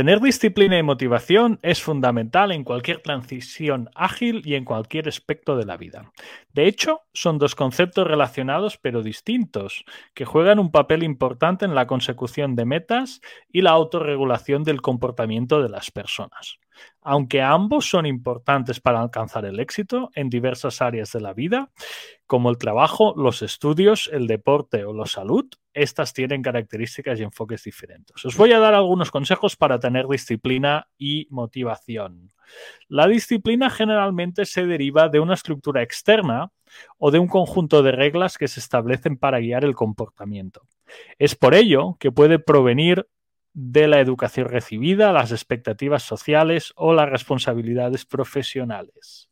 Tener disciplina y motivación es fundamental en cualquier transición ágil y en cualquier aspecto de la vida. De hecho, son dos conceptos relacionados pero distintos, que juegan un papel importante en la consecución de metas y la autorregulación del comportamiento de las personas. Aunque ambos son importantes para alcanzar el éxito en diversas áreas de la vida, como el trabajo, los estudios, el deporte o la salud, estas tienen características y enfoques diferentes. Os voy a dar algunos consejos para tener disciplina y motivación. La disciplina generalmente se deriva de una estructura externa o de un conjunto de reglas que se establecen para guiar el comportamiento. Es por ello que puede provenir de la educación recibida, las expectativas sociales o las responsabilidades profesionales.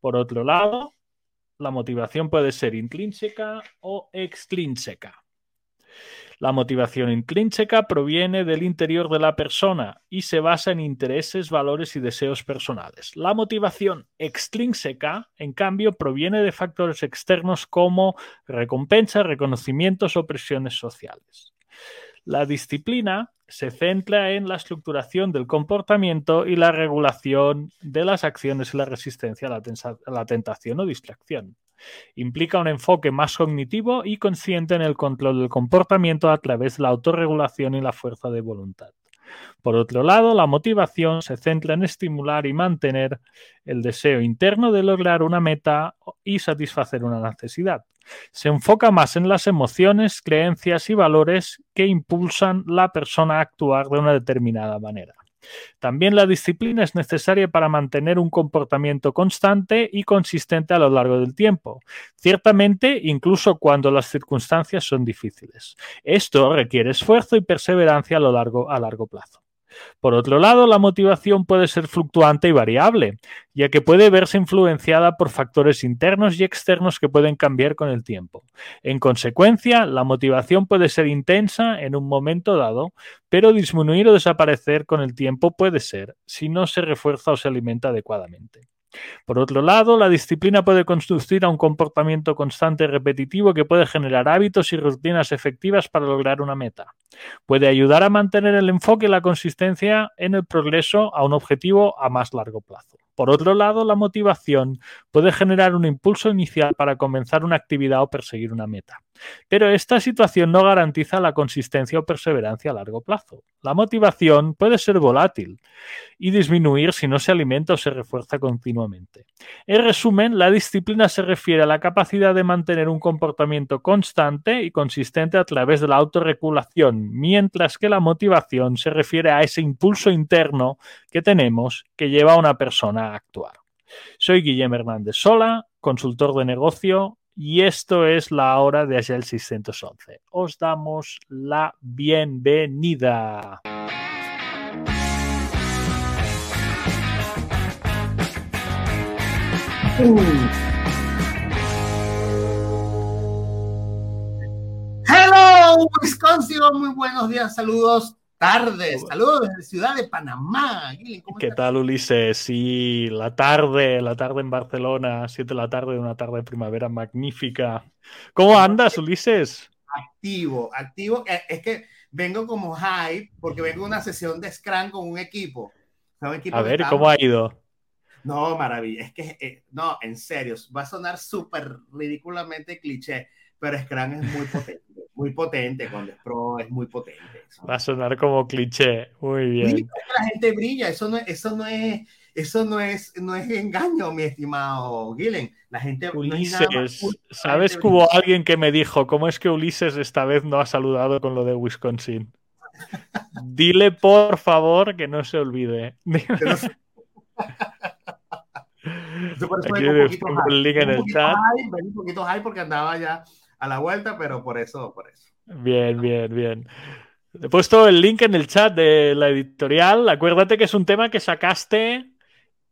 Por otro lado, la motivación puede ser intrínseca o extrínseca. La motivación intrínseca proviene del interior de la persona y se basa en intereses, valores y deseos personales. La motivación extrínseca, en cambio, proviene de factores externos como recompensa, reconocimientos o presiones sociales. La disciplina se centra en la estructuración del comportamiento y la regulación de las acciones y la resistencia a la, tentación o distracción. Implica un enfoque más cognitivo y consciente en el control del comportamiento a través de la autorregulación y la fuerza de voluntad. Por otro lado, la motivación se centra en estimular y mantener el deseo interno de lograr una meta y satisfacer una necesidad. Se enfoca más en las emociones, creencias y valores que impulsan la persona a actuar de una determinada manera. También la disciplina es necesaria para mantener un comportamiento constante y consistente a lo largo del tiempo, ciertamente incluso cuando las circunstancias son difíciles. Esto requiere esfuerzo y perseverancia a lo largo a largo plazo. Por otro lado, la motivación puede ser fluctuante y variable, ya que puede verse influenciada por factores internos y externos que pueden cambiar con el tiempo. En consecuencia, la motivación puede ser intensa en un momento dado, pero disminuir o desaparecer con el tiempo puede ser si no se refuerza o se alimenta adecuadamente. Por otro lado, la disciplina puede conducir a un comportamiento constante y repetitivo que puede generar hábitos y rutinas efectivas para lograr una meta. Puede ayudar a mantener el enfoque y la consistencia en el progreso a un objetivo a más largo plazo. Por otro lado, la motivación puede generar un impulso inicial para comenzar una actividad o perseguir una meta. Pero esta situación no garantiza la consistencia o perseverancia a largo plazo. La motivación puede ser volátil y disminuir si no se alimenta o se refuerza continuamente. En resumen, la disciplina se refiere a la capacidad de mantener un comportamiento constante y consistente a través de la autorregulación, mientras que la motivación se refiere a ese impulso interno que tenemos que lleva a una persona a actuar. Soy Guillermo Hernández Sola, consultor de negocio y esto es la hora de el 611. Os damos la bienvenida. Hello, Wisconsin, muy buenos días, saludos tardes. Saludos desde Ciudad de Panamá. ¿Qué tal, Ulises? Sí, la tarde, la tarde en Barcelona, 7 de la tarde, una tarde de primavera magnífica. ¿Cómo andas, Ulises? Activo, activo. Eh, es que vengo como hype porque vengo a una sesión de Scrum con un equipo. a ver, ¿cómo ha ido? No, maravilla. Es que, eh, no, en serio, va a sonar súper ridículamente cliché, pero Scrum es muy potente muy potente, con Pro es muy potente. Va a sonar como cliché, muy bien. La gente brilla, eso no, eso no es, eso no es, no es engaño, mi estimado Gillen. La gente Ulises, ¿sabes que hubo alguien que me dijo cómo es que Ulises esta vez no ha saludado con lo de Wisconsin? Dile por favor que no se olvide. Aquí un link en el chat. un poquito high porque andaba ya a la vuelta, pero por eso, por eso. Bien, bien, bien. He puesto el link en el chat de la editorial. Acuérdate que es un tema que sacaste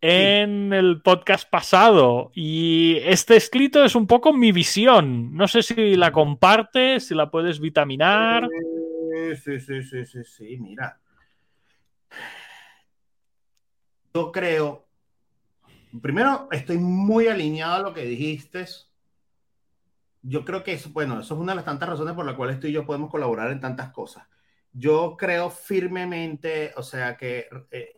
en el podcast pasado y este escrito es un poco mi visión. No sé si la compartes, si la puedes vitaminar. Sí, sí, sí, sí, sí, mira. Yo creo, primero estoy muy alineado a lo que dijiste yo creo que eso, bueno, eso es una de las tantas razones por las cuales tú y yo podemos colaborar en tantas cosas. yo creo firmemente, o sea, que eh,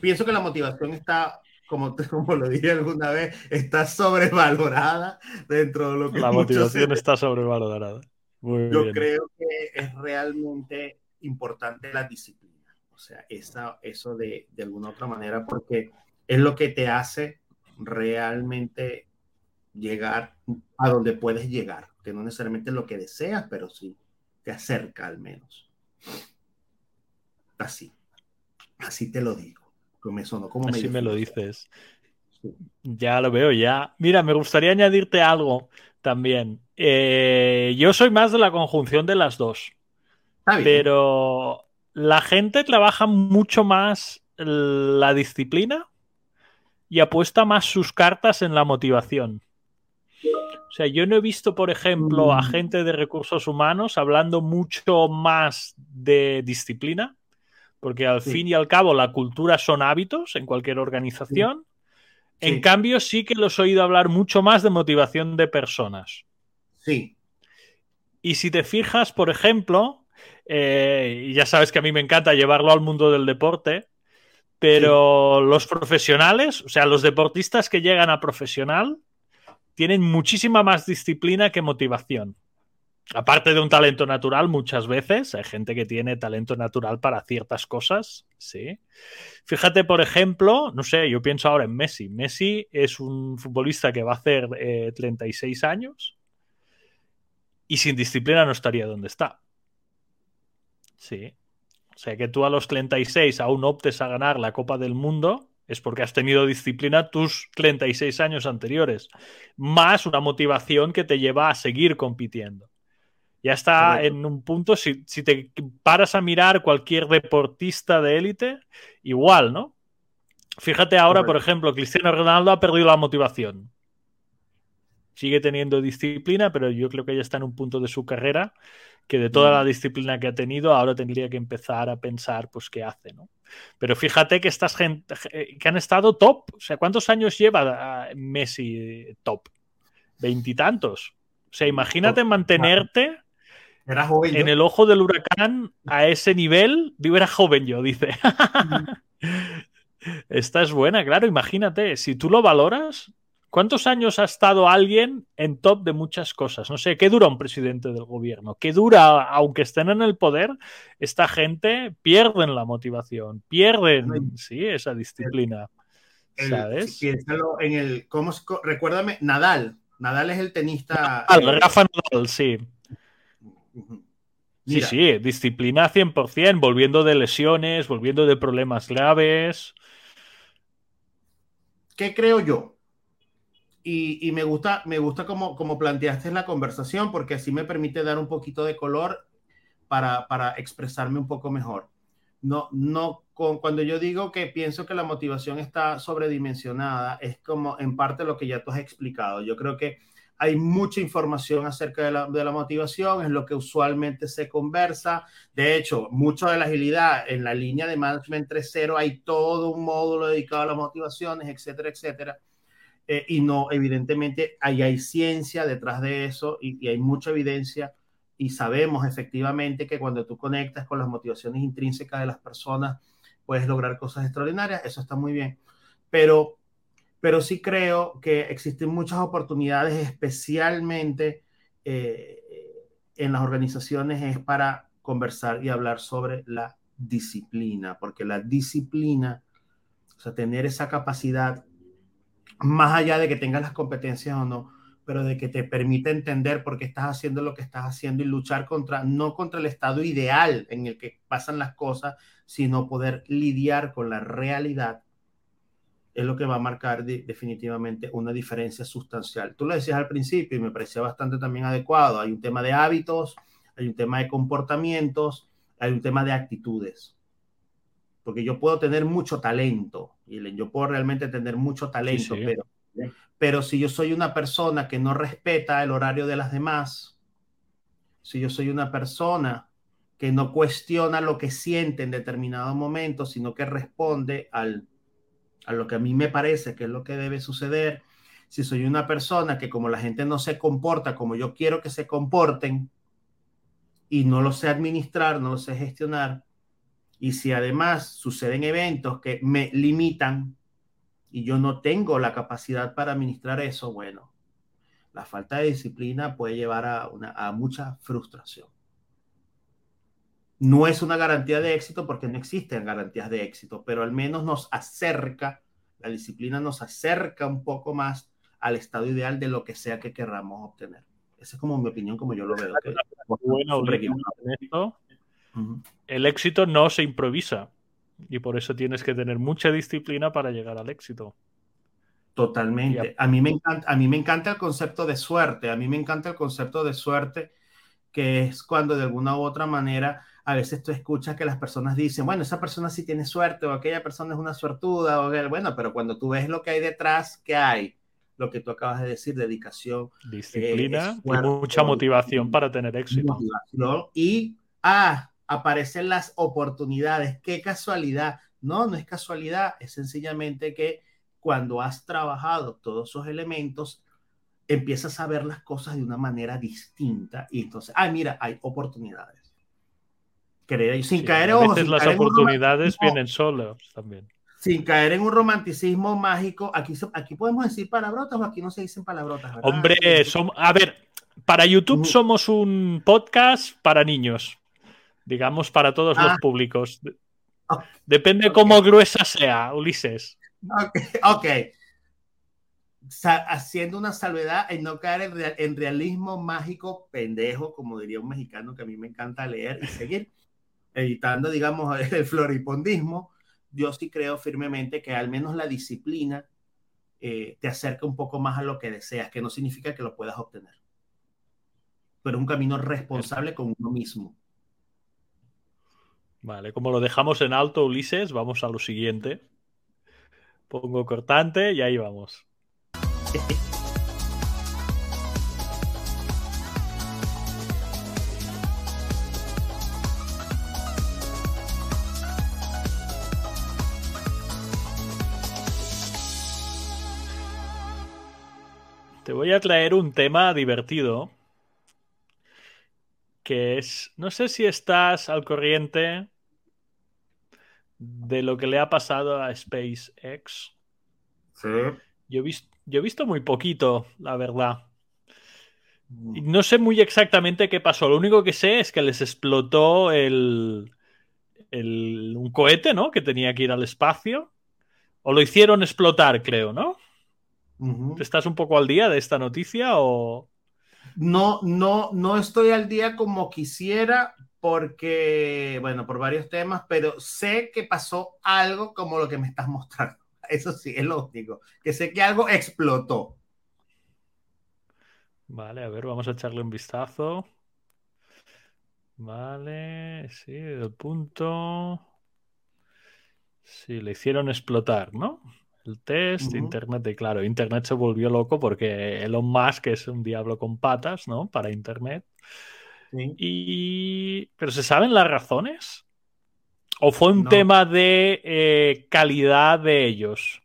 pienso que la motivación está, como, como lo dije alguna vez, está sobrevalorada dentro de lo que... La motivación está sobrevalorada. yo creo que es realmente importante la disciplina. O sea, esa, eso de, de alguna otra manera, porque es lo que te hace realmente llegar a donde puedes llegar, que no necesariamente es lo que deseas, pero sí te acerca al menos. Así, así te lo digo. Me sonó como así me lo dices. Ya lo veo, ya. Mira, me gustaría añadirte algo también. Eh, yo soy más de la conjunción de las dos. Pero la gente trabaja mucho más la disciplina y apuesta más sus cartas en la motivación. O sea, yo no he visto, por ejemplo, a mm. gente de recursos humanos hablando mucho más de disciplina, porque al fin y al cabo la cultura son hábitos en cualquier organización. En cambio, sí que los he oído hablar mucho más de motivación de personas. Sí. Y si te fijas, por ejemplo, eh, y ya sabes que a mí me encanta llevarlo al mundo del deporte, pero los profesionales, o sea, los deportistas que llegan a profesional, tienen muchísima más disciplina que motivación. Aparte de un talento natural, muchas veces hay gente que tiene talento natural para ciertas cosas, sí. Fíjate, por ejemplo, no sé, yo pienso ahora en Messi. Messi es un futbolista que va a hacer 36 eh, años y sin disciplina no estaría donde está. Sí. O sea, que tú a los 36 aún optes a ganar la Copa del Mundo es porque has tenido disciplina tus 36 años anteriores, más una motivación que te lleva a seguir compitiendo. Ya está en un punto, si, si, te paras a mirar cualquier deportista de élite, igual, ¿no? Fíjate ahora, por ejemplo, Cristiano Ronaldo ha perdido la motivación. Sigue teniendo disciplina, pero yo creo que ya está en un punto de su carrera que de toda la mm. disciplina que ha tenido, ahora tendría que empezar a pensar, pues, qué hace, ¿no? Pero fíjate que estas gente que han estado top, o sea, ¿cuántos años lleva ah, Messi top? Veintitantos. O sea, imagínate mantenerte en el ojo del huracán a ese nivel. Digo, era joven yo, dice. Esta es buena, claro, imagínate, si tú lo valoras, ¿Cuántos años ha estado alguien en top de muchas cosas? No sé, ¿qué dura un presidente del gobierno? ¿Qué dura, aunque estén en el poder, esta gente pierden la motivación, pierden, sí, esa disciplina. ¿Sabes? Piénsalo en el, ¿cómo recuérdame, Nadal. Nadal es el tenista. Nadal, Rafa Nadal, sí. Sí, sí, disciplina 100%, volviendo de lesiones, volviendo de problemas graves. ¿Qué creo yo? Y, me gusta, me gusta como, como planteaste la conversación, porque así me permite dar un poquito de color para, para expresarme un poco mejor. No, no, con, cuando yo digo que pienso que la motivación está sobredimensionada, es como en parte lo que ya tú has explicado. Yo creo que hay mucha información acerca de la, de la, motivación, es lo que usualmente se conversa. De hecho, mucho de la agilidad en la línea de Management 3.0 hay todo un módulo dedicado a las motivaciones, etcétera, etcétera. Eh, y no, evidentemente, ahí hay ciencia detrás de eso y, hay mucha evidencia y sabemos efectivamente que cuando tú conectas con las motivaciones intrínsecas de las personas, puedes lograr cosas extraordinarias, eso está muy bien. Pero, pero sí creo que existen muchas oportunidades, especialmente eh, en las organizaciones, es para conversar y hablar sobre la disciplina, porque la disciplina, o sea, tener esa capacidad más allá de que tengas las competencias o no, pero de que te permita entender por qué estás haciendo lo que estás haciendo y luchar contra, no contra el estado ideal en el que pasan las cosas, sino poder lidiar con la realidad, es lo que va a marcar definitivamente una diferencia sustancial. Tú lo decías al principio y me parecía bastante también adecuado. Hay un tema de hábitos, hay un tema de comportamientos, hay un tema de actitudes porque yo puedo tener mucho talento, y yo puedo realmente tener mucho talento, Pero, pero si yo soy una persona que no respeta el horario de las demás, si yo soy una persona que no cuestiona lo que siente en determinado momento, sino que responde al, a lo que a mí me parece que es lo que debe suceder, si soy una persona que como la gente no se comporta como yo quiero que se comporten, y no lo sé administrar, no lo sé gestionar, y si además suceden eventos que me limitan y yo no tengo la capacidad para administrar eso, bueno, la falta de disciplina puede llevar a, una, a mucha frustración. No es una garantía de éxito porque no existen garantías de éxito, pero al menos nos acerca, la disciplina nos acerca un poco más al estado ideal de lo que sea que querramos obtener. Esa es como mi opinión, como yo lo veo. bueno, el éxito no se improvisa y por eso tienes que tener mucha disciplina para llegar al éxito. Totalmente. A mí, me encanta, a mí me encanta el concepto de suerte. A mí me encanta el concepto de suerte, que es cuando de alguna u otra manera a veces tú escuchas que las personas dicen, bueno, esa persona sí tiene suerte o aquella persona es una suertuda, o bueno, pero cuando tú ves lo que hay detrás, ¿qué hay? Lo que tú acabas de decir, dedicación. Disciplina y mucha motivación para tener éxito. Y, ah, aparecen las oportunidades. Qué casualidad. No, no es casualidad, es sencillamente que cuando has trabajado todos esos elementos, empiezas a ver las cosas de una manera distinta y entonces, ah, mira, hay oportunidades. sin caer, a veces las oportunidades vienen solas también. Sin caer en un romanticismo mágico, aquí, aquí podemos decir palabrotas o aquí no se dicen palabrotas. Hombre, son, a ver, para YouTube somos un podcast para niños digamos, para todos los ah. públicos. Depende cómo gruesa sea, Ulises. Ok, haciendo una salvedad en no caer en, realismo mágico pendejo, como diría un mexicano que a mí me encanta leer y seguir, evitando, digamos, el floripondismo, yo sí creo firmemente que al menos la disciplina eh, te acerca un poco más a lo que deseas, que no significa que lo puedas obtener, pero un camino responsable con uno mismo. Vale, como lo dejamos en alto, Ulises, vamos a lo siguiente. Pongo cortante y ahí vamos. Te voy a traer un tema divertido que es, no sé si estás al corriente de lo que le ha pasado a SpaceX. Sí. Yo he, visto, yo he visto muy poquito, la verdad. Y no sé muy exactamente qué pasó. Lo único que sé es que les explotó el, el, un cohete, ¿no? Que tenía que ir al espacio. O lo hicieron explotar, creo, ¿no? ¿Estás un poco al día de esta noticia o...? No, no, no estoy al día como quisiera porque, bueno, por varios temas, pero sé que pasó algo como lo que me estás mostrando. Eso sí, es lo único. Que sé que algo explotó. Vale, a ver, vamos a echarle un vistazo. Vale, sí, el punto. Sí, le hicieron explotar, ¿no? El test, Internet, y claro, Internet se volvió loco porque Elon Musk es un diablo con patas, ¿no? Para Internet. Y... ¿Pero se saben las razones? ¿O fue un tema de eh, calidad de ellos?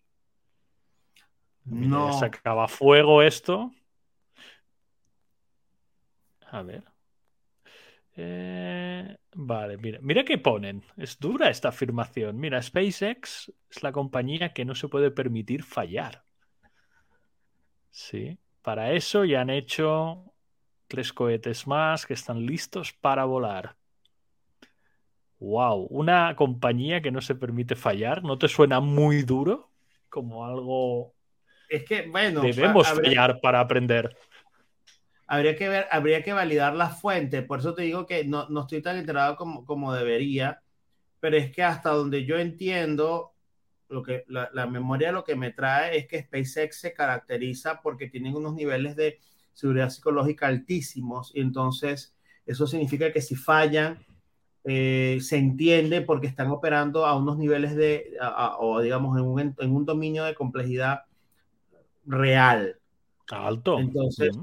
No. Se acaba fuego esto. A ver. Eh, vale, mira, mira qué ponen. Es dura esta afirmación. Mira, SpaceX es la compañía que no se puede permitir fallar. Sí, para eso ya han hecho tres cohetes más que están listos para volar. Wow, una compañía que no se permite fallar, ¿no te suena muy duro? Como algo. Es que, bueno. Debemos fallar para aprender habría que ver, habría que validar la fuente. Por eso te digo que no, no estoy tan enterado como, como, debería, pero es que hasta donde yo entiendo, lo que, la, la, memoria lo que me trae es que SpaceX se caracteriza porque tienen unos niveles de seguridad psicológica altísimos y entonces eso significa que si fallan, eh, se entiende porque están operando a unos niveles de, o digamos, en un, en un, dominio de complejidad real. Alto. Entonces,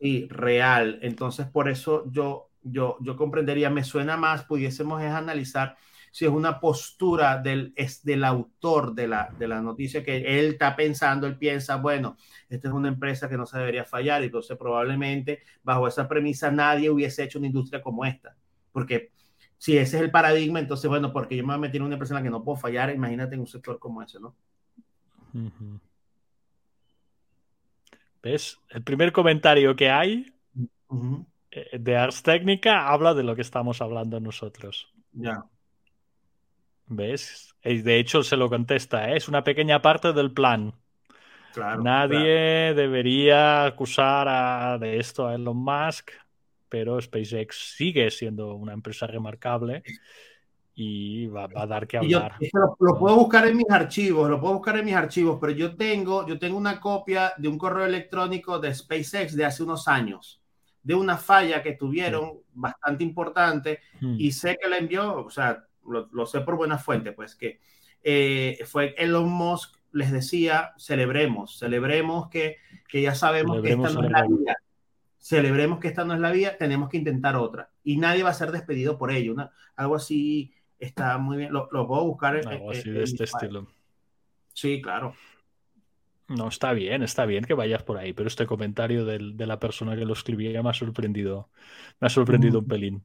Sí, real. Entonces, por eso yo, yo, yo comprendería, me suena más, pudiésemos analizar si es una postura del, es del autor de la, de la noticia que él está pensando, él piensa, bueno, esta es una empresa que no se debería fallar, y entonces probablemente bajo esa premisa nadie hubiese hecho una industria como esta, porque si ese es el paradigma, entonces, bueno, porque yo me voy a meter en una empresa en la que no puedo fallar, imagínate en un sector como ese, ¿no? ¿Ves? El primer comentario que hay eh, de Ars Técnica habla de lo que estamos hablando nosotros. Ya. ¿Ves? De hecho, se lo contesta, ¿eh? es una pequeña parte del plan. Nadie debería acusar de esto a Elon Musk, pero SpaceX sigue siendo una empresa remarcable y va, a dar que hablar. lo, puedo buscar en mis archivos, lo puedo buscar en mis archivos, pero yo tengo, yo tengo una copia de un correo electrónico de SpaceX de hace unos años, de una falla que tuvieron bastante importante hmm. y sé que la envió, o sea, lo, sé por buena fuente, pues que eh, fue Elon Musk les decía, celebremos, celebremos que, que ya sabemos que esta no es la vía, celebremos que esta no es la vía, tenemos que intentar otra y nadie va a ser despedido por ello, algo así está muy bien, lo, lo puedo buscar. En, algo así de este estilo. Sí, claro. No, está bien, está bien que vayas por ahí, pero este comentario del, de la persona que lo escribía me ha sorprendido, me ha sorprendido un pelín.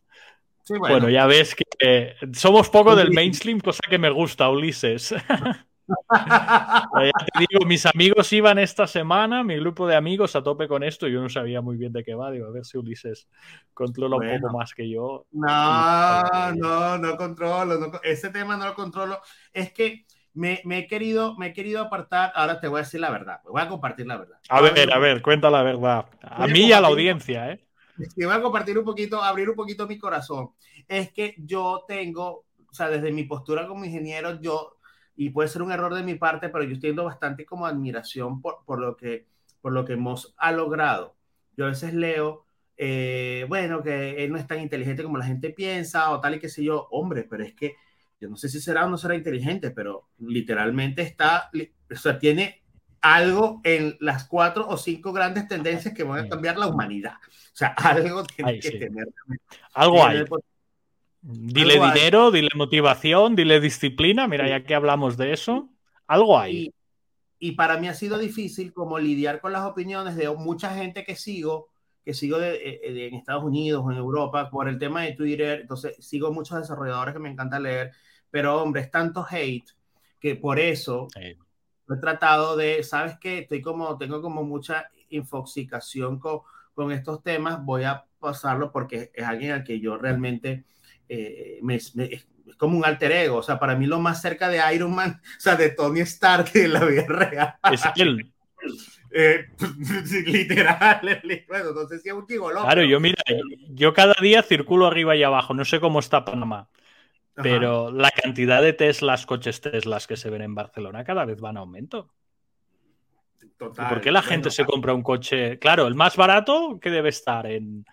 bueno. ya ves que somos poco del mainstream, cosa que me gusta, Ulises. te digo, mis amigos iban esta semana, mi grupo de amigos a tope con esto, yo no sabía muy bien de qué va, digo, a ver si Ulises controla un poco más que yo. No, no, no controlo, ese tema no lo controlo. Es que me, he querido, me he querido apartar, ahora te voy a decir la verdad, voy a compartir la verdad. A ver, a ver, cuenta la verdad. A mí y a la audiencia, ¿eh? Te voy a compartir un poquito, abrir un poquito mi corazón. Es que yo tengo, o sea, desde mi postura como ingeniero, yo y puede ser un error de mi parte, pero yo estoy bastante como admiración por, por, lo, que, por lo que hemos ha logrado. Yo a veces leo, eh, bueno, que él no es tan inteligente como la gente piensa o tal y qué sé yo, hombre, pero es que yo no sé si será o no será inteligente, pero literalmente está, o sea, tiene algo en las cuatro o cinco grandes tendencias que van a cambiar la humanidad. O sea, algo tiene que tener. Algo hay. Dile dinero, dile motivación, dile disciplina. Mira, ya que hablamos de eso, algo hay. Y, para mí ha sido difícil como lidiar con las opiniones de mucha gente que sigo, que sigo de, eh, en Estados Unidos o en Europa por el tema de Twitter. Entonces, sigo muchos desarrolladores que me encanta leer, pero hombre, es tanto hate que por eso he tratado de, ¿sabes qué? Estoy como, tengo como mucha infoxicación con, con estos temas, voy a pasarlo porque es alguien al que yo realmente eh, es como un alter ego. O sea, para mí lo más cerca de Iron Man, o sea, de Tony Stark en la vida real. Es él. Eh, literal, bueno, no sé si es un gigoló. Claro, yo mira, yo cada día circulo arriba y abajo, no sé cómo está Panamá, pero la cantidad de Teslas, coches Teslas que se ven en Barcelona cada vez van a aumento. Total. ¿Por qué la gente se compra un coche? Claro, el más barato que debe estar en,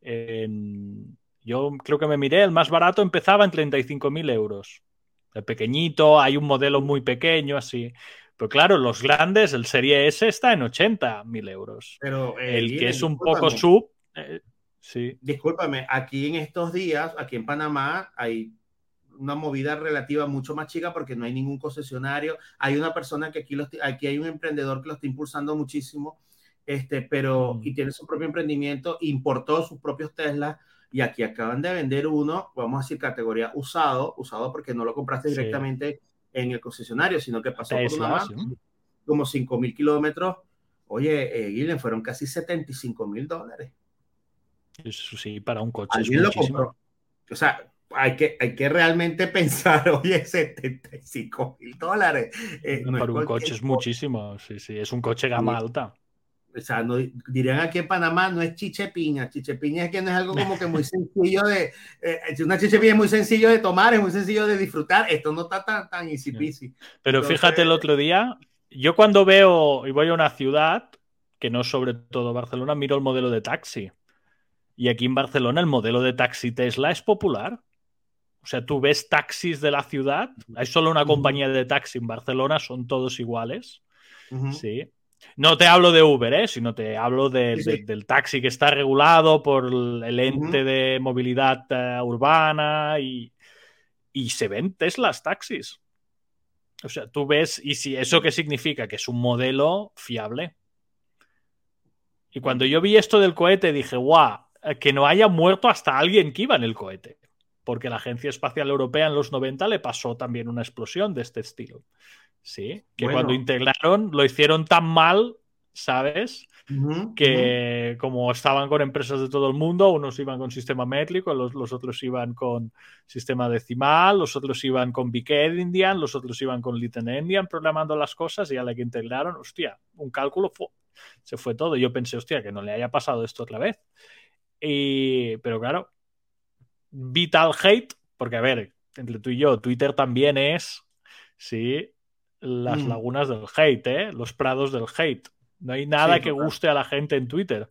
en yo creo que me miré, el más barato empezaba en 35.000 euros. El pequeñito, hay un modelo muy pequeño, así. Pero claro, los grandes, el Serie S está en 80.000 euros. Pero eh, el que es un poco sub, eh, sí. Discúlpame, aquí en estos días, aquí en Panamá, hay una movida relativa mucho más chica porque no hay ningún concesionario. Hay una persona que aquí, aquí hay un emprendedor que lo está impulsando muchísimo, este, pero, mm. y tiene su propio emprendimiento, importó sus propios Tesla y aquí acaban de vender uno, vamos a decir categoría usado, usado porque no lo compraste directamente en el concesionario, sino que pasó por una más, como 5 mil kilómetros. Oye, eh, fueron casi 75 mil dólares. Eso sí, para un coche. Alguien lo compró. O sea, hay que, hay que realmente pensar, oye, 75 mil dólares. Eh, para un coche es muchísimo, sí, sí, es un coche gama alta o sea, no, dirían aquí en Panamá, no es chichepiña. Chichepiña es que no es algo como que muy sencillo de. Eh, una chichepiña es muy sencillo de tomar, es muy sencillo de disfrutar. Esto no está tan, tan easy peasy. Pero fíjate, el otro día, yo cuando veo y voy a una ciudad, que no sobre todo Barcelona, miro el modelo de taxi. Y aquí en Barcelona el modelo de taxi Tesla es popular. O sea, tú ves taxis de la ciudad, hay solo una compañía de taxi en Barcelona, son todos iguales. Sí. No te hablo de Uber, ¿eh? sino te hablo del taxi que está regulado por el ente de movilidad eh, urbana y, y se ven Teslas taxis. O sea, tú ves, y si eso qué significa, que es un modelo fiable. Y cuando yo vi esto del cohete dije, guau, que no haya muerto hasta alguien que iba en el cohete. Porque la Agencia Espacial Europea en los 90 le pasó también una explosión de este estilo. Sí, que Bueno. cuando integraron lo hicieron tan mal, ¿sabes? Que como estaban con empresas de todo el mundo, unos iban con sistema métrico, los, los otros iban con sistema decimal, los otros iban con Big Endian, los otros iban con Little Endian programando las cosas y a la que integraron, hostia, un cálculo se fue todo. Yo pensé, hostia, que no le haya pasado esto otra vez. Y, pero claro, Vital Hate, porque a ver, entre tú y yo, Twitter también es, sí, las Mm. lagunas del hate, ¿eh? los prados del hate. No hay nada Sí, que total. guste a la gente en Twitter.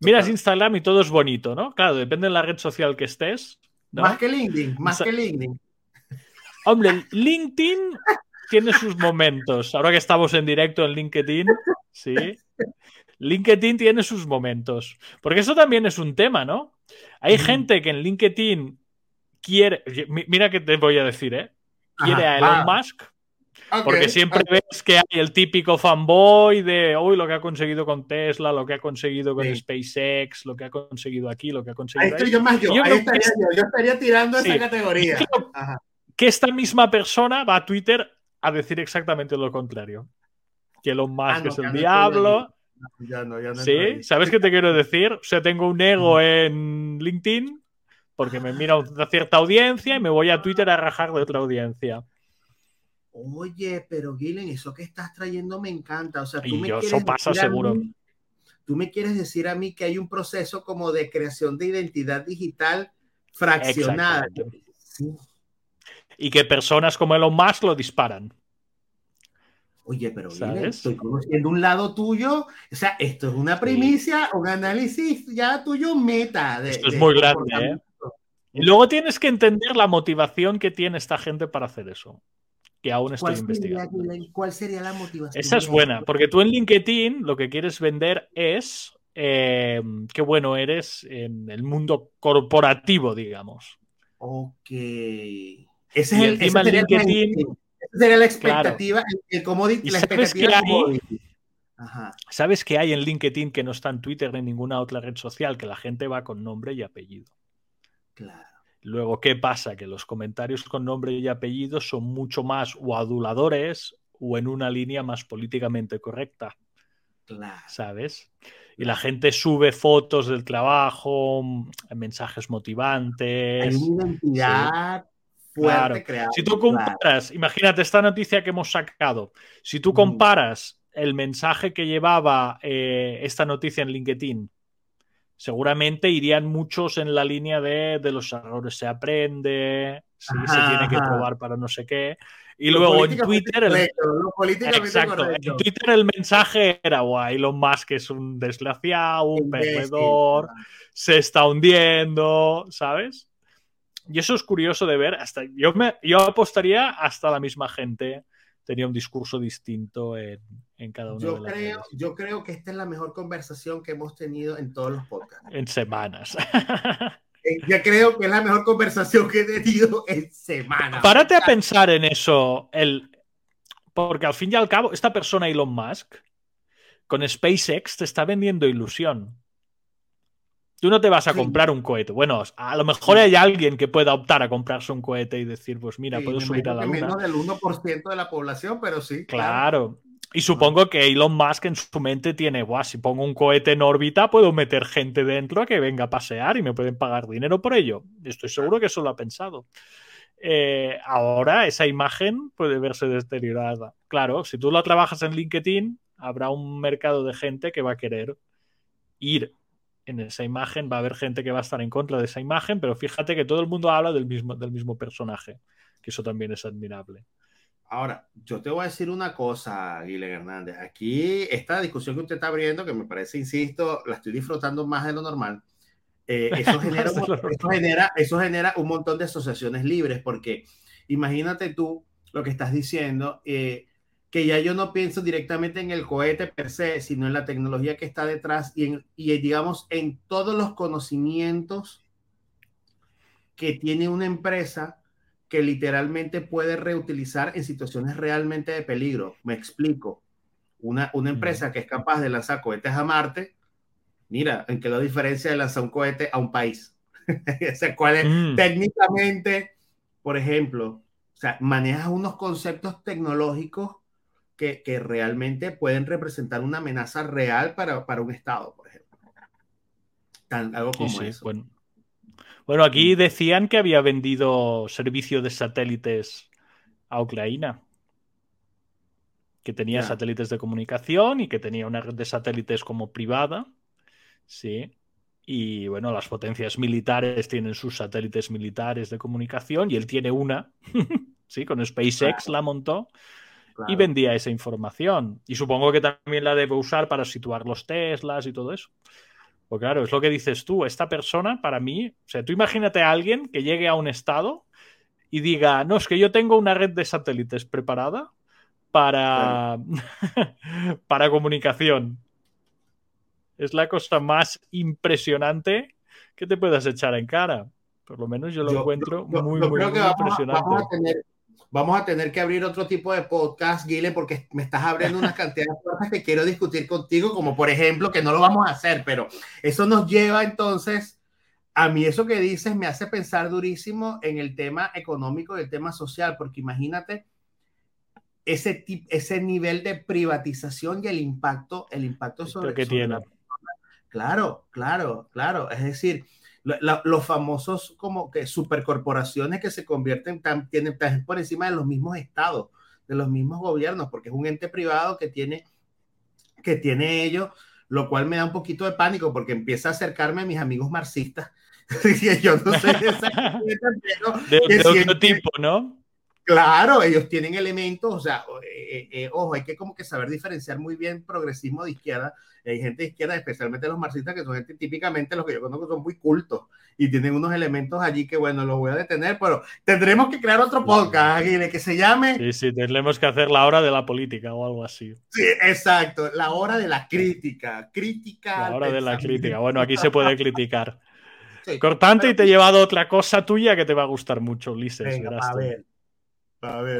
Miras Total. Instagram y todo es bonito, ¿no? Claro, depende de la red social que estés. ¿no? Más que LinkedIn, más que LinkedIn. Hombre, LinkedIn tiene sus momentos. Ahora que estamos en directo en LinkedIn, sí. LinkedIn tiene sus momentos. Porque eso también es un tema, ¿no? Hay Mm. gente que en LinkedIn quiere. mi- Mira que te voy a decir, ¿eh? Quiere Ajá, a Elon va. Musk Ok, porque siempre ok. ves que hay el típico fanboy de hoy lo que ha conseguido con Tesla, lo que ha conseguido con Sí. SpaceX, lo que ha conseguido aquí, lo que ha Ahí conseguido estoy ahí. yo más yo. Yo Ahí estaría que yo. Estaría tirando Sí. esa categoría. Creo que esta misma persona va a Twitter a decir exactamente lo contrario. Que Elon Musk Ah, no, es el no estoy diablo. Ya no, ya no ¿Sí? ¿Sabes qué te quiero decir? O sea, tengo un ego en LinkedIn porque me mira una cierta audiencia y me voy a Twitter a rajar de otra audiencia. Oye, pero Gilen, eso que estás trayendo me encanta. O sea, tú Y me yo, quieres eso pasa decir a seguro. mí- tú me quieres decir a mí que hay un proceso como de creación de identidad digital fraccionada. Sí. Y que personas como Elon Musk lo disparan. Oye, pero Gilen, estoy conociendo un lado tuyo. O sea, esto es una primicia, un análisis ya tuyo meta. De, Esto es de muy grande, comportamiento. Y luego tienes que entender la motivación que tiene esta gente para hacer eso. Que aún estoy ¿Cuál sería, investigando. Gilen, ¿Cuál sería la motivación? Esa es buena, porque tú en LinkedIn lo que quieres vender es eh, qué bueno eres en el mundo corporativo, digamos. Ok. Ese es Y el, sería el LinkedIn-. Esa sería la expectativa, el, el commodity, ¿Y la sabes expectativa. Ajá. ¿Sabes qué hay en LinkedIn que no está en Twitter ni en ninguna otra red social? Que la gente va con nombre y apellido. Claro. Luego, ¿qué pasa? Que los comentarios con nombre y apellido son mucho más o aduladores o en una línea más políticamente correcta, Claro. ¿sabes? Y la gente sube fotos del trabajo, mensajes motivantes. Hay una identidad fuerte Claro. creada. Si tú claro. comparas, imagínate esta noticia que hemos sacado, si tú comparas el mensaje que llevaba eh, esta noticia en LinkedIn, seguramente irían muchos en la línea de, de los errores se aprende, sí, se tiene que probar para no sé qué. Y Lo luego en Twitter, el, exacto, en Twitter el mensaje era, guay, Elon Musk es un desgraciado, un perdedor, se está hundiendo, ¿sabes? Y eso es curioso de ver. Hasta, yo, me, yo apostaría hasta la misma gente tenía un discurso distinto en, en cada una Yo de las creo, redes. yo creo que esta es la mejor conversación que hemos tenido en todos los podcasts. En semanas. Eh, Yo creo que es la mejor conversación que he tenido en semanas. Párate a pensar en eso. El, porque al fin y al cabo, esta persona, Elon Musk, con SpaceX te está vendiendo ilusión. Tú no te vas a Sí. comprar un cohete. Bueno, a lo mejor hay alguien que pueda optar a comprarse un cohete y decir, pues mira, Sí, puedo subir a la luna. Menos del 1% de la población, pero sí. Claro. Y supongo que Elon Musk en su mente tiene, guau, si pongo un cohete en órbita, puedo meter gente dentro a que venga a pasear y me pueden pagar dinero por ello. Estoy seguro que eso lo ha pensado. Eh, ahora esa imagen puede verse deteriorada. Claro, si tú la trabajas en LinkedIn, habrá un mercado de gente que va a querer ir en esa imagen, va a haber gente que va a estar en contra de esa imagen, pero fíjate que todo el mundo habla del mismo, del mismo personaje, que eso también es admirable. Ahora, yo te voy a decir una cosa, Guilherme Hernández. Aquí, esta discusión que usted está abriendo, que me parece, insisto, la estoy disfrutando más de lo normal. eh, eso, genera, un- eso, genera, eso genera un montón de asociaciones libres, porque imagínate tú lo que estás diciendo, eh, que ya yo no pienso directamente en el cohete per se, sino en la tecnología que está detrás y, en, y digamos, en todos los conocimientos que tiene una empresa que literalmente puede reutilizar en situaciones realmente de peligro. Me explico. Una, una empresa que es capaz de lanzar cohetes a Marte, mira, ¿en qué la diferencia de lanzar un cohete a un país? o sea, ¿cuál es mm. técnicamente, por ejemplo, o sea, manejas unos conceptos tecnológicos que, que, realmente pueden representar una amenaza real para, para un Estado, por ejemplo. Tan, algo como eso. Bueno. bueno, aquí decían que había vendido servicio de satélites a Ucrania. Que tenía satélites de comunicación y que tenía una red de satélites como privada. Sí. Y bueno, las potencias militares tienen sus satélites militares de comunicación y él tiene una. sí, con SpaceX la montó y vendía esa información. Y supongo que también la debe usar para situar los Teslas y todo eso. Pues claro, es lo que dices tú. Esta persona, para mí, o sea, tú imagínate a alguien que llegue a un estado y diga, no, es que yo tengo una red de satélites preparada para, para comunicación. Es la cosa más impresionante que te puedas echar en cara. Por lo menos yo lo encuentro muy, muy, impresionante vamos a tener que abrir otro tipo de podcast, Guile, porque me estás abriendo una cantidad de cosas que quiero discutir contigo, como por ejemplo, que no lo vamos a hacer, pero eso nos lleva entonces, a mí eso que dices me hace pensar durísimo en el tema económico y el tema social, porque imagínate ese, ese nivel de privatización y el impacto, el impacto sobre, que tiene. Claro, claro, claro. Es decir, los famosos como que supercorporaciones que se convierten, tan, tienen, por encima de los mismos estados, de los mismos gobiernos, porque es un ente privado que tiene, que tiene ello, lo cual me da un poquito de pánico porque empieza a acercarme a mis amigos marxistas. yo no sé de, de otro tipo, ¿no? Claro, ellos tienen elementos, o sea, eh, eh, eh, ojo, hay que como que saber diferenciar muy bien progresismo de izquierda. Hay gente de izquierda, especialmente los marxistas, que son gente típicamente los que yo conozco son muy cultos y tienen unos elementos allí que, bueno, los voy a detener, pero tendremos que crear otro podcast, Aguirre, que se llame. Sí, sí, tendremos que hacer la hora de la política o algo así. Sí, exacto, la hora de la crítica. Crítica. La hora de la crítica. Bueno, aquí se puede criticar. Cortante y te he llevado otra cosa tuya que te va a gustar mucho, Ulises. a ver. A ver.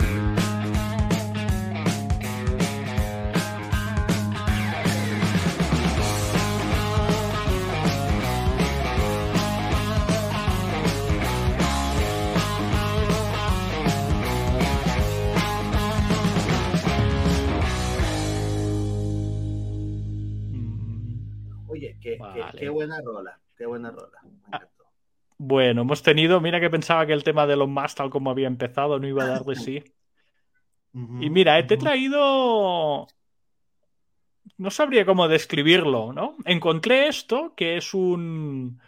Oye, qué, qué, buena rola, qué buena rola. Bueno, hemos tenido, mira que pensaba que el tema de los más tal como había empezado no iba a dar de sí. Y mira, eh, te he traído, no sabría cómo describirlo, ¿no? Encontré esto, que es un,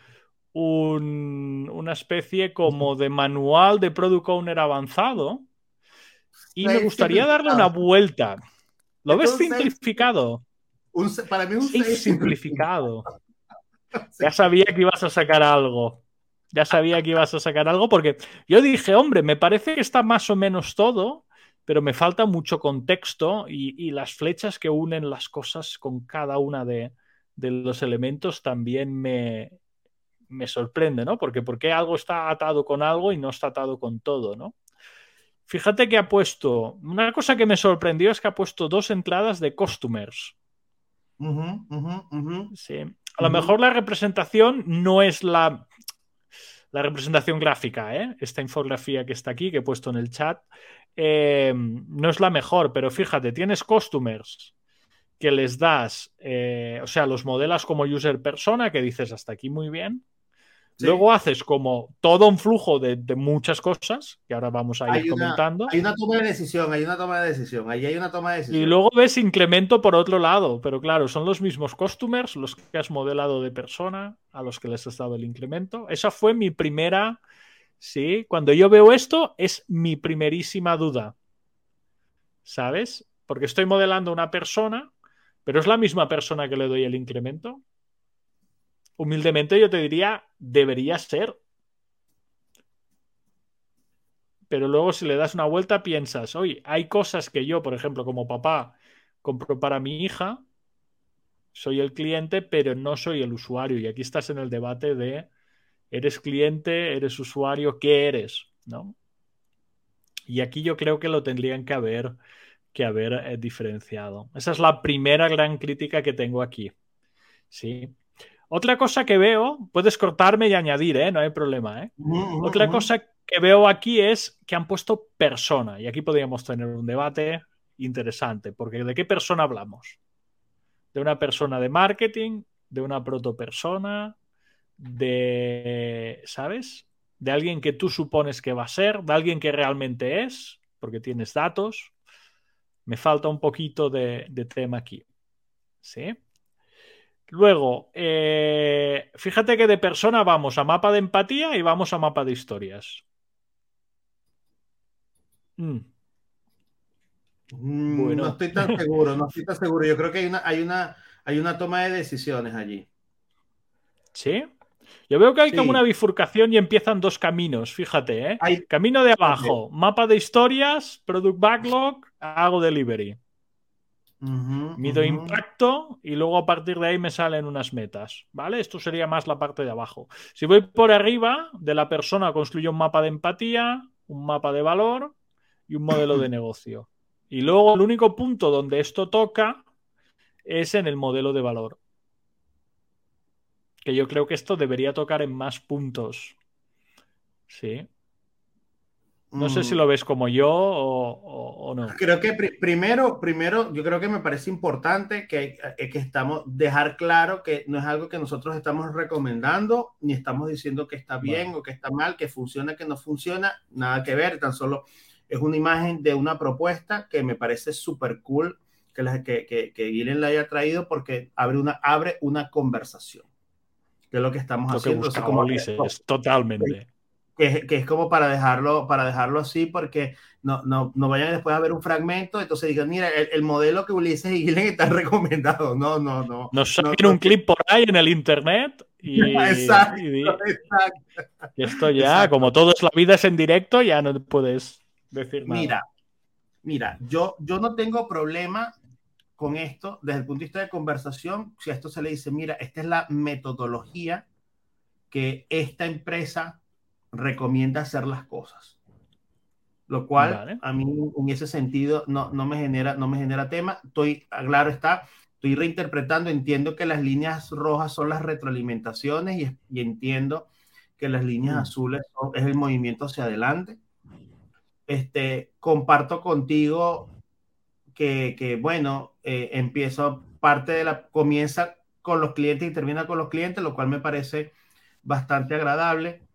un una especie como de manual de Product Owner avanzado. Y me gustaría darle una vuelta. ¿Lo ves simplificado? para mí un simplificado. Ya sabía que ibas a sacar algo. Ya sabía que ibas a sacar algo porque yo dije, hombre, me parece que está más o menos todo, pero me falta mucho contexto y, las flechas que unen las cosas con cada una de, los elementos también me, me sorprende, ¿no? Porque ¿por qué algo está atado con algo y no está atado con todo, ¿no? Fíjate que ha puesto, una cosa que me sorprendió es que ha puesto dos entradas de customers. sí. A lo mejor la representación no es la la representación gráfica, ¿eh? esta infografía que está aquí, que he puesto en el chat, eh, no es la mejor, pero fíjate, tienes customers que les das, eh, o sea, los modelas como user persona, que dices hasta aquí muy bien, Luego haces como todo un flujo de, muchas cosas que ahora vamos a ir comentando. Hay una toma de decisión, hay una toma de decisión, ahí hay una toma de decisión. Y luego ves incremento por otro lado, pero claro, son los mismos customers los que has modelado de persona a los que les has dado el incremento. Esa fue mi primera, sí, cuando yo veo esto es mi primerísima duda. ¿Sabes? Porque estoy modelando una persona, pero es la misma persona que le doy el incremento humildemente yo te diría, debería ser. Pero luego si le das una vuelta piensas, oye, hay cosas que yo, por ejemplo, como papá, compro para mi hija, soy el cliente, pero no soy el usuario. Y aquí estás en el debate de, ¿eres cliente? ¿Eres usuario? ¿Qué eres? ¿No? Y aquí yo creo que lo tendrían que haber, que haber eh, diferenciado. Esa es la primera gran crítica que tengo aquí. Sí. Otra cosa que veo, puedes cortarme y añadir, ¿eh? no hay problema. ¿eh? Otra cosa que veo aquí es que han puesto persona. Y aquí podríamos tener un debate interesante, porque ¿de qué persona hablamos? ¿De una persona de marketing? ¿De una protopersona? ¿De, ¿sabes? ¿De alguien que tú supones que va a ser? ¿De alguien que realmente es? Porque tienes datos. Me falta un poquito de, de tema aquí. ¿Sí? Luego, eh, fíjate que de persona vamos a mapa de empatía y vamos a mapa de historias. Mm. Mm, no estoy tan seguro, no estoy tan seguro. Yo creo que hay una, hay una, hay una toma de decisiones allí. ¿Sí? Yo veo que hay como una bifurcación y empiezan dos caminos, fíjate, ¿eh? Camino de abajo, mapa de historias, product backlog, hago delivery. Mido impacto y luego a partir de ahí me salen unas metas, ¿vale? Esto sería más la parte de abajo. Si voy por arriba, de la persona construyo un mapa de empatía, un mapa de valor y un modelo de negocio. Y luego el único punto donde esto toca es en el modelo de valor. Que yo creo que esto debería tocar en más puntos. Sí. No sé si mm. lo ves como yo o, no. Creo que primero, primero, yo creo que me parece importante que, eh, que estamos, dejar claro que no es algo que nosotros estamos recomendando, ni estamos diciendo que está bien o que está mal, que funciona, que no funciona, nada que ver, tan solo es una imagen de una propuesta que me parece súper cool que, la, que, que, que la haya traído porque abre una, abre una conversación, que es lo que estamos haciendo. como dices, totalmente que, que, es como para dejarlo, para dejarlo así, porque no, no, no vayan después a ver un fragmento, entonces digan, mira, el, modelo que Ulises y Gilen está recomendado. No, no, no. Nos saquen un clip por ahí en el internet y, exacto, exacto. esto ya, como todo es la vida es en directo, ya no puedes decir nada. Mira, mira, yo, yo no tengo problema con esto desde el punto de vista de conversación, si a esto se le dice, mira, esta es la metodología que esta empresa recomienda hacer las cosas. Lo cual a mí en ese sentido no, no, me genera, no me genera tema. Estoy, claro está, estoy reinterpretando, entiendo que las líneas rojas son las retroalimentaciones y, y entiendo que las líneas mm. azules es el movimiento hacia adelante. Este, comparto contigo que, que bueno, eh, empiezo parte de la, comienza con los clientes y termina con los clientes, lo cual me parece bastante agradable.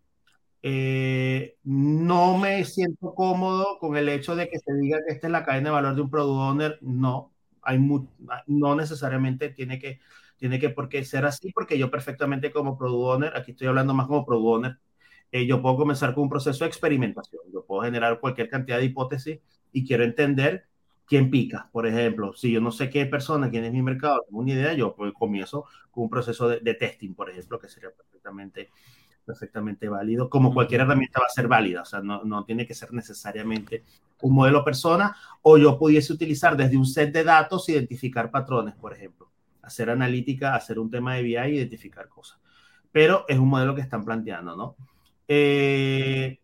Eh, no me siento cómodo con el hecho de que se diga que esta es la cadena de valor de un product owner. No, hay no necesariamente tiene que, tiene que por qué ser así, porque yo perfectamente como product owner, aquí estoy hablando más como product owner, eh, yo puedo comenzar con un proceso de experimentación. Yo puedo generar cualquier cantidad de hipótesis y quiero entender quién pica. Por ejemplo, si yo no sé qué persona, quién es mi mercado, tengo una idea, yo pues, comienzo con un proceso de, de testing, por ejemplo, que sería perfectamente perfectamente válido, como cualquier herramienta va a ser válida, o sea, no, no, tiene que ser necesariamente un modelo persona, o yo pudiese utilizar desde un set de datos identificar patrones, por ejemplo, hacer analítica, hacer un tema de BI, identificar cosas. Pero es un modelo que están planteando, ¿no? Eh,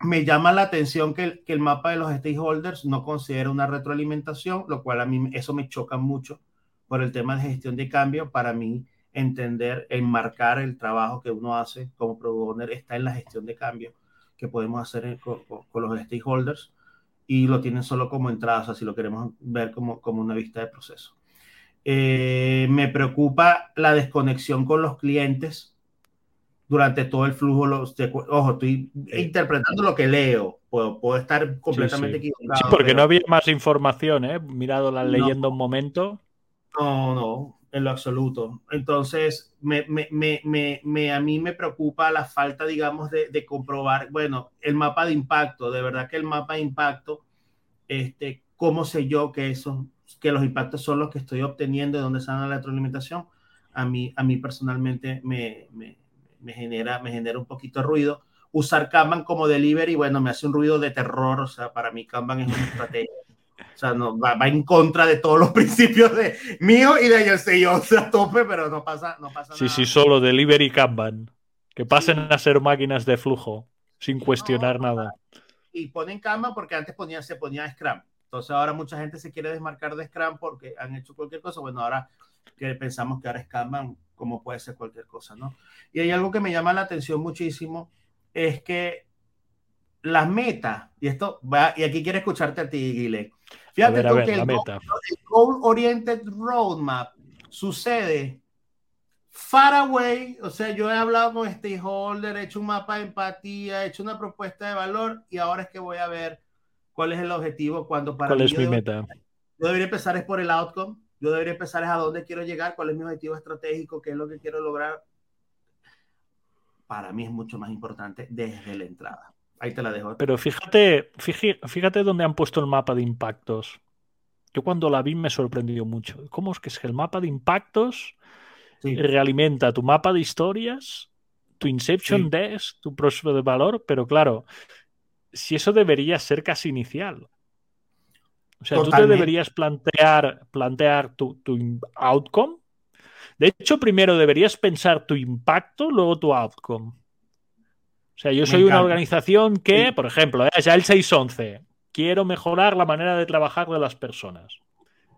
me llama la atención que el, que el, mapa de los stakeholders no considera una retroalimentación, lo cual a mí eso me choca mucho por el tema de gestión de cambio. Para mí, entender, enmarcar el trabajo que uno hace como product owner está en la gestión de cambio que podemos hacer con, los stakeholders y lo tienen solo como entrada, o sea, si lo queremos ver como, como una vista de proceso. Eh, me preocupa la desconexión con los clientes durante todo el flujo. Los, ojo, estoy interpretando lo que leo, puedo, puedo estar completamente equivocado. Sí, porque no había más información, ¿eh? Mirado la leyenda un momento. No, no, en lo absoluto. Entonces, me, me, me, a mí me preocupa la falta, digamos, de, de, comprobar, bueno, el mapa de impacto, de verdad que el mapa de impacto, este, ¿cómo sé yo que, eso, que los impactos son los que estoy obteniendo, de dónde sale la retroalimentación? A mí, a mí personalmente me, me, genera, me genera un poquito de ruido. Usar Kanban como delivery, bueno, me hace un ruido de terror, o sea, para mí Kanban es una estrategia o sea, no, va, en contra de todos los principios de mío y de ellos. Yo a tope, pero no pasa, no pasa sí, nada. Sí, sí, solo delivery Kanban. Que pasen a ser máquinas de flujo sin cuestionar nada. y ponen Kanban porque antes ponía, se ponía Scrum. Entonces ahora mucha gente se quiere desmarcar de Scrum porque han hecho cualquier cosa. Bueno, ahora que pensamos que ahora es Kanban, como puede ser cualquier cosa, ¿no? Y hay algo que me llama la atención muchísimo, es que las metas, y esto va, y aquí quiero escucharte a ti, Guile. Fíjate tú que el, Goal, Oriented Roadmap sucede far away, o sea, yo he hablado con stakeholder, he hecho un mapa de empatía, he hecho una propuesta de valor y ahora es que voy a ver cuál es el objetivo cuando para ¿Cuál es mi meta? Yo debería empezar es por el outcome, yo debería empezar es a dónde quiero llegar, cuál es mi objetivo estratégico, qué es lo que quiero lograr. Para mí es mucho más importante desde la entrada. Ahí te la dejo. Pero fíjate, fíjate, dónde han puesto el mapa de impactos. Yo cuando la vi me sorprendió mucho. ¿Cómo es que es el mapa de impactos realimenta tu mapa de historias, tu Inception Desk, tu proceso de valor? Pero claro, si eso debería ser casi inicial. O sea, tú te deberías plantear, plantear tu, outcome. De hecho, primero deberías pensar tu impacto, luego tu outcome. O sea, yo soy una organización que, por ejemplo, ¿eh? ya el 611, quiero mejorar la manera de trabajar de las personas.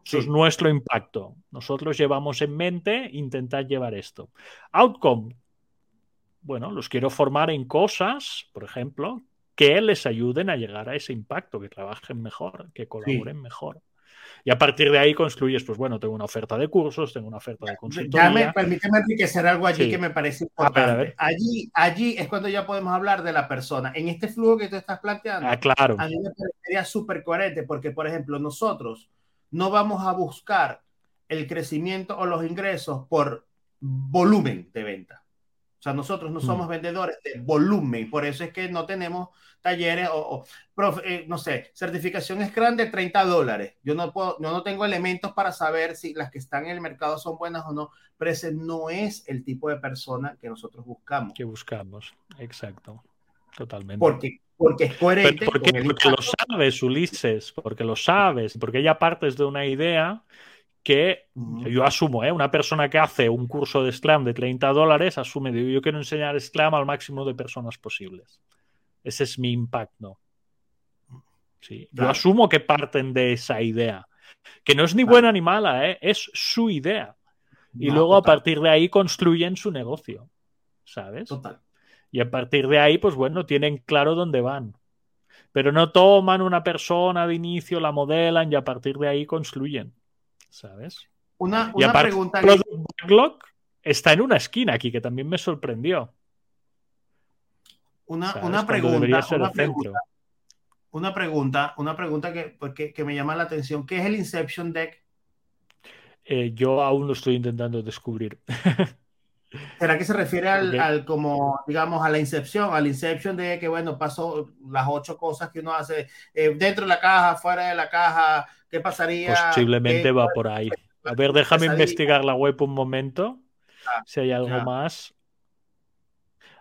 Eso es nuestro impacto. Nosotros llevamos en mente intentar llevar esto. Outcome. Bueno, los quiero formar en cosas, por ejemplo, que les ayuden a llegar a ese impacto, que trabajen mejor, que colaboren mejor. Y a partir de ahí construyes, pues bueno, tengo una oferta de cursos, tengo una oferta de consultoría. Ya me, permíteme enriquecer algo allí que me parece importante. Allí, allí es cuando ya podemos hablar de la persona. En este flujo que tú estás planteando, ah, claro. a mí me parecería súper coherente porque, por ejemplo, nosotros no vamos a buscar el crecimiento o los ingresos por volumen de venta. O sea, nosotros no mm. somos vendedores de volumen, por eso es que no tenemos talleres o, eh, no sé, certificación es grande 30 dólares. Yo no, puedo, yo no tengo elementos para saber si las que están en el mercado son buenas o no, pero ese no es el tipo de persona que nosotros buscamos. Que buscamos, exacto, totalmente. Porque, porque es coherente. Porque, porque lo sabes, Ulises, porque lo sabes, porque ya partes de una idea que yo asumo, ¿eh? una persona que hace un curso de Scrum de 30 dólares asume, digo, yo quiero enseñar Scrum al máximo de personas posibles. Ese es mi impacto. Sí. Yo asumo que parten de esa idea, que no es ni buena ni mala, ¿eh? es su idea. Y luego a partir de ahí construyen su negocio, ¿sabes? Total. Y a partir de ahí, pues bueno, tienen claro dónde van. Pero no toman una persona de inicio, la modelan y a partir de ahí construyen. ¿Sabes? Una, una pregunta. Backlog está en una esquina aquí, que también me sorprendió. Una, una pregunta. Una pregunta, una pregunta, una pregunta que, que, me llama la atención. ¿Qué es el Inception Deck? Eh, yo aún lo estoy intentando descubrir. ¿Será que se refiere al, como, digamos, a la incepción, al inception de que, bueno, pasó las ocho cosas que uno hace eh, dentro de la caja, fuera de la caja, ¿qué pasaría? Posiblemente va por ahí. A ver, déjame investigar la web un momento, ah, si hay algo más.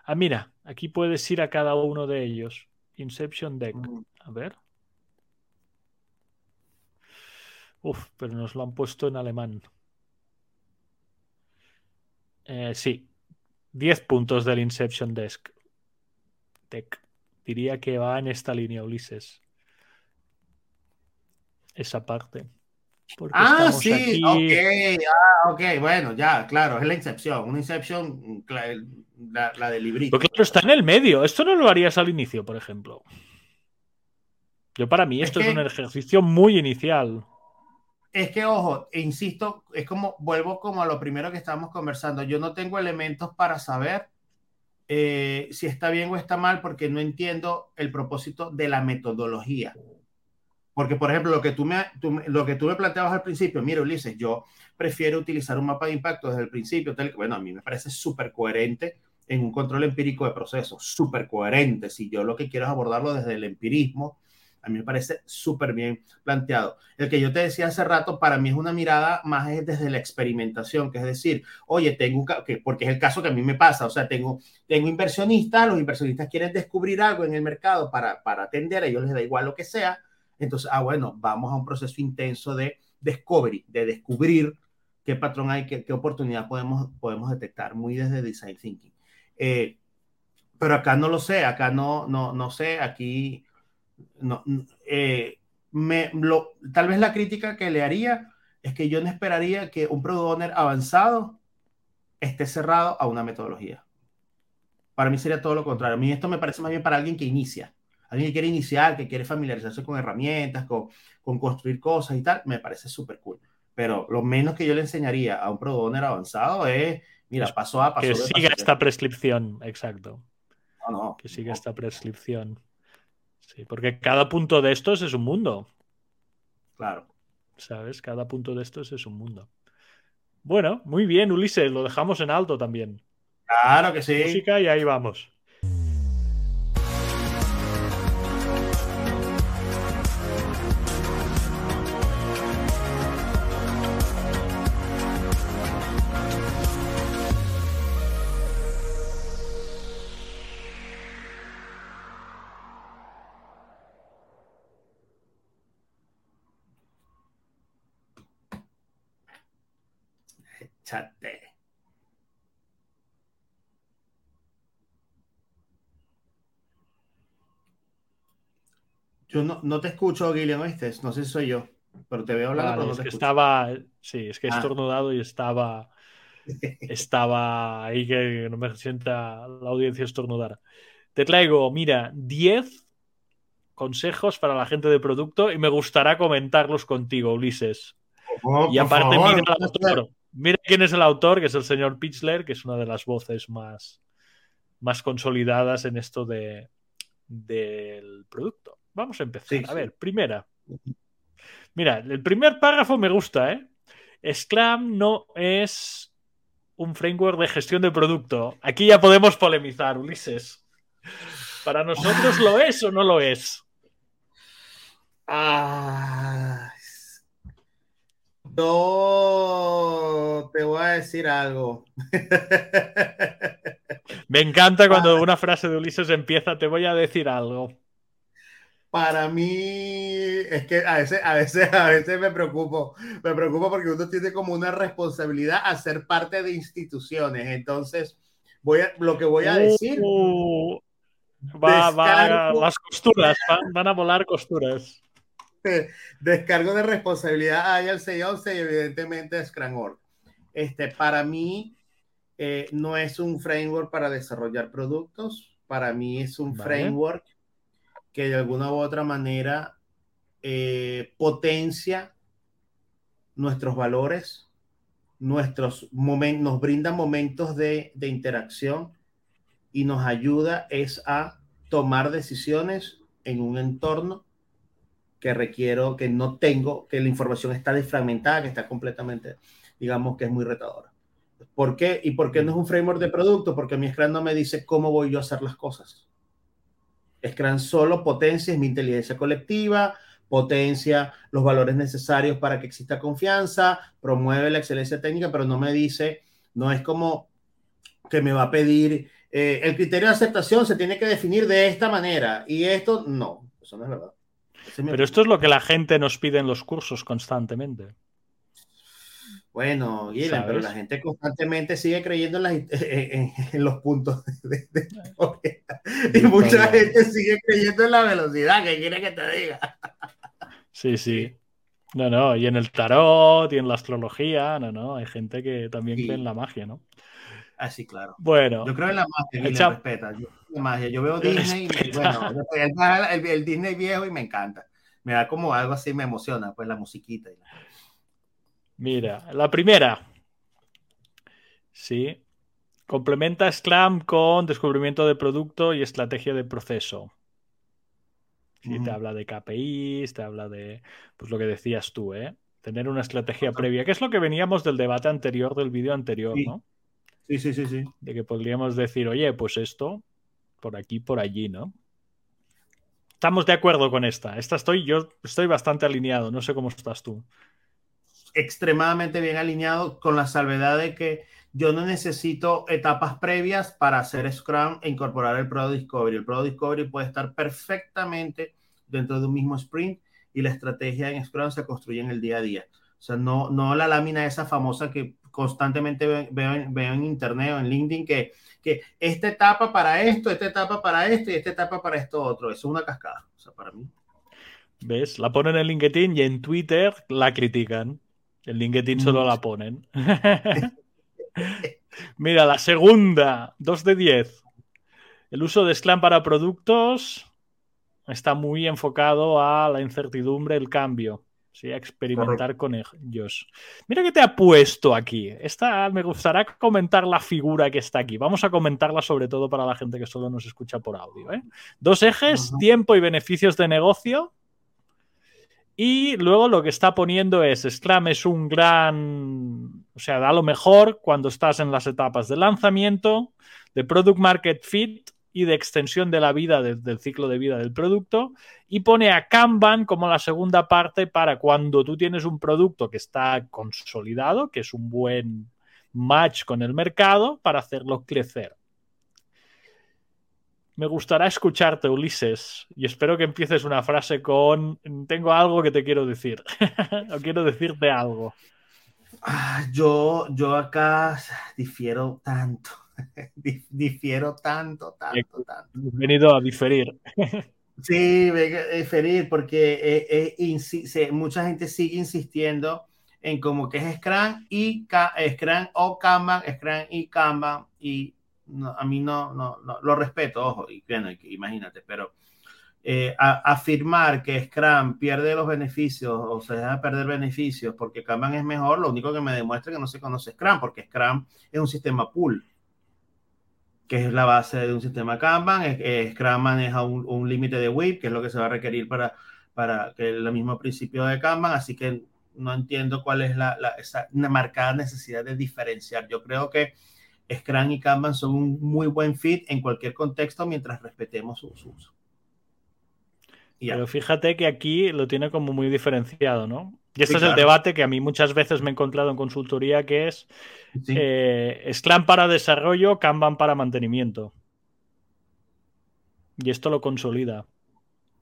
Ah, mira, aquí puedes ir a cada uno de ellos. Inception Deck. A ver. Uf, pero nos lo han puesto en alemán. Eh, sí, 10 puntos del Inception Desk. Tech. Diría que va en esta línea, Ulises. Esa parte. ah, sí, ok, ah, ok, bueno, ya, claro, es la Inception, una Inception, la, la de librito. Porque claro, está en el medio, esto no lo harías al inicio, por ejemplo. Yo para mí esto es un ejercicio muy inicial es que, ojo, insisto, es como, vuelvo como a lo primero que estábamos conversando, yo no tengo elementos para saber eh, si está bien o está mal porque no entiendo el propósito de la metodología. Porque, por ejemplo, lo que tú me, lo que tú me planteabas al principio, mira, Ulises, yo prefiero utilizar un mapa de impacto desde el principio. bueno, a mí me parece súper coherente en un control empírico de procesos, súper coherente. Si yo lo que quiero es abordarlo desde el empirismo, a mí me parece súper bien planteado. El que yo te decía hace rato, para mí es una mirada más desde la experimentación, que es decir, oye, tengo, que, porque es el caso que a mí me pasa, o sea, tengo, tengo inversionistas, los inversionistas quieren descubrir algo en el mercado para, para atender, a ellos les da igual lo que sea, entonces, ah, bueno, vamos a un proceso intenso de discovery, de descubrir qué patrón hay, qué, qué oportunidad podemos, podemos detectar, muy desde design thinking. Eh, pero acá no lo sé, acá no, no, no sé, aquí No, eh, me, lo, tal vez la crítica que le haría es que yo no esperaría que un product owner avanzado esté cerrado a una metodología. Para mí sería todo lo contrario. A mí esto me parece más bien para alguien que inicia. Alguien que quiere iniciar, que quiere familiarizarse con herramientas, con, con construir cosas y tal, me parece súper cool. Pero lo menos que yo le enseñaría a un product owner avanzado es, mira, paso a paso. Que siga esta prescripción, exacto. No, no. Que siga esta prescripción. Sí, porque cada punto de estos es un mundo. Claro. ¿Sabes? Cada punto de estos es un mundo. Bueno, muy bien, Ulises, lo dejamos en alto también. Claro que sí. Música y ahí vamos. Yo no, no te escucho, Guillermo, ¿viste? No sé si soy yo, pero te veo hablando. Vale, pero no es te que escucho. estaba, sí, es que he Ah. estornudado y estaba, estaba ahí que no me sienta la audiencia estornudar. Te traigo, mira, 10 consejos para la gente de producto y me gustará comentarlos contigo, Ulises. Oh, Y por aparte, favor, mira el autor. Mira quién es el autor, que es el señor Pichler, que es una de las voces más, más consolidadas en esto de, del producto. Vamos a empezar. Sí, a sí. ver, primera. Mira, el primer párrafo me gusta, ¿eh? Scrum no es un framework de gestión de producto. Aquí ya podemos polemizar, Ulises. ¿Para nosotros lo es o no lo es? Ah, yo te voy a decir algo. Me encanta cuando una frase de Ulises empieza, te voy a decir algo. Para mí es que a veces, a veces, a veces me preocupo, me preocupo porque uno tiene como una responsabilidad a ser parte de instituciones. Entonces, voy a, lo que voy a decir, Uh, va, va- Descargo. las costuras, van, van a volar costuras. descargo de responsabilidad hay al 611 y evidentemente Scrum.org. Este, para mí eh, no es un framework para desarrollar productos, para mí es un Vale. framework que de alguna u otra manera eh, potencia nuestros valores, nuestros momentos, nos brinda momentos de, interacción y nos ayuda es a tomar decisiones en un entorno que requiero, que no tengo, que la información está desfragmentada, que está completamente, digamos que es muy retadora. ¿Por qué? ¿Y por qué no es un framework de producto? Porque mi Scrum no me dice cómo voy yo a hacer las cosas. Scrum solo potencia mi inteligencia colectiva, potencia los valores necesarios para que exista confianza, promueve la excelencia técnica, pero no me dice, no es como que me va a pedir, eh, el criterio de aceptación se tiene que definir de esta manera y esto no, eso no es verdad. Es Pero esto es lo que la gente nos pide en los cursos constantemente. Bueno, Guilherme, pero la gente constantemente sigue creyendo en, las- en- en los puntos de, de historia. Y mucha gente sigue creyendo en la velocidad, que quiere que te diga. Sí, sí. No, no, y en el tarot y en la astrología, no, no, hay gente que también Sí. cree en la magia, ¿no? Ah, sí, claro. Bueno, Yo creo en la magia, Echa- respeta. Yo, creo en la magia. yo veo Disney y bueno, el, el- el Disney viejo y me encanta. Me da como algo así, me emociona, pues la musiquita. y la- mira, la primera. Sí. Complementa Scrum con descubrimiento de producto y estrategia de proceso. Sí, te habla de KPIs, te habla de, pues lo que decías tú, ¿eh? Tener una estrategia previa, que es lo que veníamos del debate anterior, del vídeo anterior, Sí. ¿no? Sí, sí, sí, sí. De que podríamos decir, oye, pues esto, por aquí, por allí, ¿no? Estamos de acuerdo con esta. Esta estoy, yo estoy bastante alineado, no sé cómo estás tú. Extremadamente bien alineado con la salvedad de que yo no necesito etapas previas para hacer Scrum e incorporar el Product Discovery. El Product Discovery puede estar perfectamente dentro de un mismo sprint y la estrategia en Scrum se construye en el día a día. O sea, no, no la lámina esa famosa que constantemente veo, veo, en internet o en LinkedIn que, que esta etapa para esto, esta etapa para esto y esta etapa para esto otro. Eso es una cascada, o sea, para mí. ¿Ves? La ponen en LinkedIn y en Twitter la critican. En LinkedIn solo la ponen. Mira, la segunda, 2 de 10. El uso de Scrum para productos está muy enfocado a la incertidumbre, el cambio. Sí, a experimentar con ellos. Mira que te ha puesto aquí. Esta, me gustará comentar la figura que está aquí. Vamos a comentarla sobre todo para la gente que solo nos escucha por audio. ¿eh? Dos ejes, tiempo y beneficios de negocio. Y luego lo que está poniendo es, Scrum es un gran, o sea, da lo mejor cuando estás en las etapas de lanzamiento, de product market fit y de extensión de la vida del ciclo de vida del producto y pone a Kanban como la segunda parte para cuando tú tienes un producto que está consolidado, que es un buen match con el mercado para hacerlo crecer. Me gustará escucharte, Ulises, y espero que empieces una frase con tengo algo que te quiero decir, o quiero decirte algo. Ah, yo, yo acá difiero tanto, difiero tanto, tanto, tanto. He venido a diferir. sí, diferir, porque eh, eh, mucha gente sigue insistiendo en como que es Scrum y Scrum o Kanban, Scrum y Kanban, y a mí no, no, lo respeto, ojo, y bueno, imagínate, pero eh, afirmar que Scrum pierde los beneficios o se deja perder beneficios porque Kanban es mejor, lo único que me demuestra que no se conoce Scrum, porque Scrum es un sistema pool, que es la base de un sistema Kanban. Scrum maneja un, límite de WIP, que es lo que se va a requerir para, para que el mismo principio de Kanban, así que no entiendo cuál es la, la esa marcada necesidad de diferenciar. Yo creo que Scrum y Kanban son un muy buen fit en cualquier contexto mientras respetemos su, uso. Pero fíjate que aquí lo tiene como muy diferenciado, ¿no? Y este es el debate que a mí muchas veces me he encontrado en consultoría, que es eh, Scrum para desarrollo, Kanban para mantenimiento. Y esto lo consolida.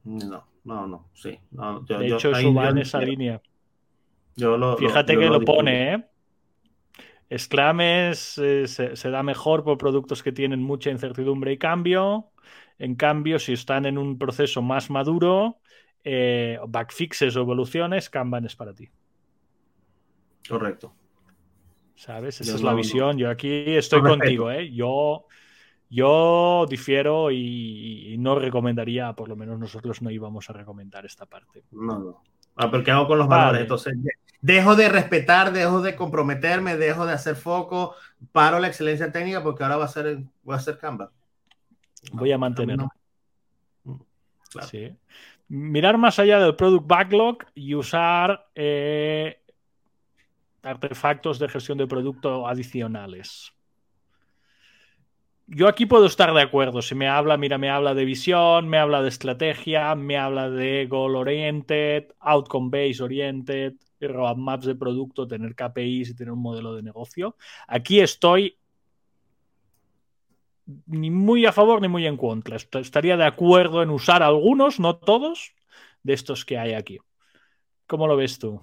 No, no, no, sí. de hecho, eso va en esa línea. Fíjate que lo pone, ¿eh? Scrum eh, se, da mejor por productos que tienen mucha incertidumbre y cambio. En cambio, si están en un proceso más maduro, eh, backfixes o evoluciones, Kanban es para ti. Correcto. ¿Sabes? Esa es la visión. Yo aquí estoy contigo, ¿eh? Yo, yo difiero y, no recomendaría, por lo menos nosotros no íbamos a recomendar esta parte. No, no. Ah, pero ¿qué hago con los valores? Entonces, dejo de respetar, dejo de comprometerme, dejo de hacer foco, paro la excelencia técnica porque ahora va a ser, voy a hacer Canva. Voy a mantenerlo. Mm, sí. Mirar más allá del product backlog y usar eh, artefactos de gestión de producto adicionales. Yo aquí puedo estar de acuerdo. Si me habla, mira, me habla de visión, me habla de estrategia, me habla de goal oriented, outcome based oriented, roadmaps de producto, tener KPIs y tener un modelo de negocio. Aquí estoy ni muy a favor ni muy en contra. Estaría de acuerdo en usar algunos, no todos, de estos que hay aquí. ¿Cómo lo ves tú?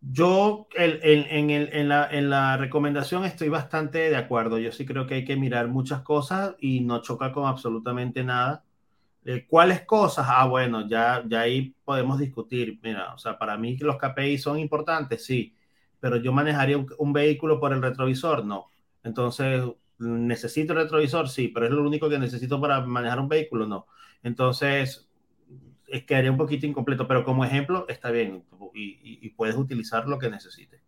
Yo en, la, recomendación estoy bastante de acuerdo. Yo sí creo que hay que mirar muchas cosas y no choca con absolutamente nada. ¿Cuáles cosas? Ah, bueno, ya, ya ahí podemos discutir. Mira, o sea, para mí los KPI son importantes, sí, pero yo manejaría un, vehículo por el retrovisor, no. Entonces, ¿necesito el retrovisor? Sí, pero es lo único que necesito para manejar un vehículo, no. Entonces, es quedaría un poquito incompleto, pero como ejemplo está bien y, y, puedes utilizar lo que necesites.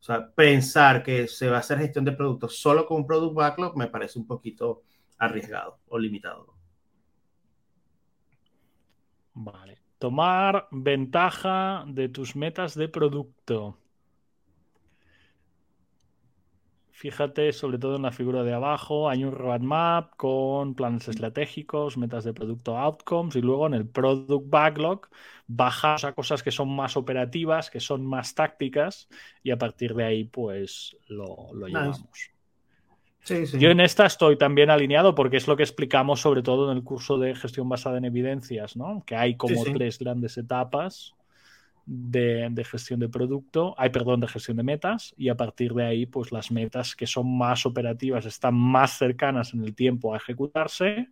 O sea, pensar que se va a hacer gestión de productos solo con un product backlog me parece un poquito arriesgado o limitado. Vale. Tomar ventaja de tus metas de producto. Fíjate sobre todo en la figura de abajo, hay un roadmap con planes estratégicos, metas de producto outcomes y luego en el product backlog bajas a cosas que son más operativas, que son más tácticas y a partir de ahí pues lo, llevamos. Yo en esta estoy también alineado porque es lo que explicamos sobre todo en el curso de gestión basada en evidencias, ¿no? Que hay como tres grandes etapas de, gestión de producto, hay perdón, de gestión de metas, y a partir de ahí, pues las metas que son más operativas están más cercanas en el tiempo a ejecutarse,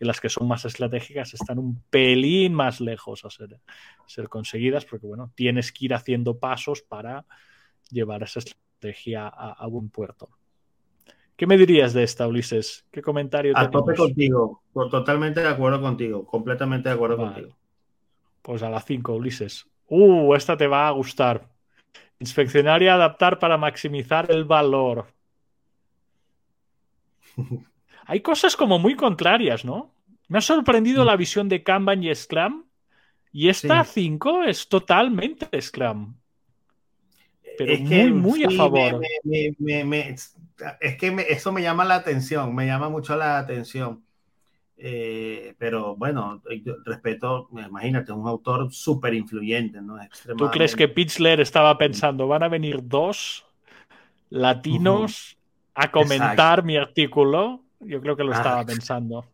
y las que son más estratégicas están un pelín más lejos a ser, ser conseguidas, porque bueno, tienes que ir haciendo pasos para llevar esa estrategia a, buen puerto. ¿Qué me dirías de esta, Ulises? ¿Qué comentario A tope contigo, totalmente de acuerdo contigo, completamente de acuerdo contigo. Pues a las 5, Ulises. Uh, esta te va a gustar. Inspeccionar y adaptar para maximizar el valor. Hay cosas como muy contrarias, ¿no? Me ha sorprendido la visión de Kanban y Scrum. Y esta 5 es totalmente Scrum. Pero muy, muy a favor. es que eso me llama la atención, me llama mucho la atención. Eh, pero bueno, respeto, imagínate, un autor súper influyente, ¿no? ¿Tú crees que Pichler estaba pensando, van a venir dos latinos a comentar mi artículo? Yo creo que lo estaba ah. pensando.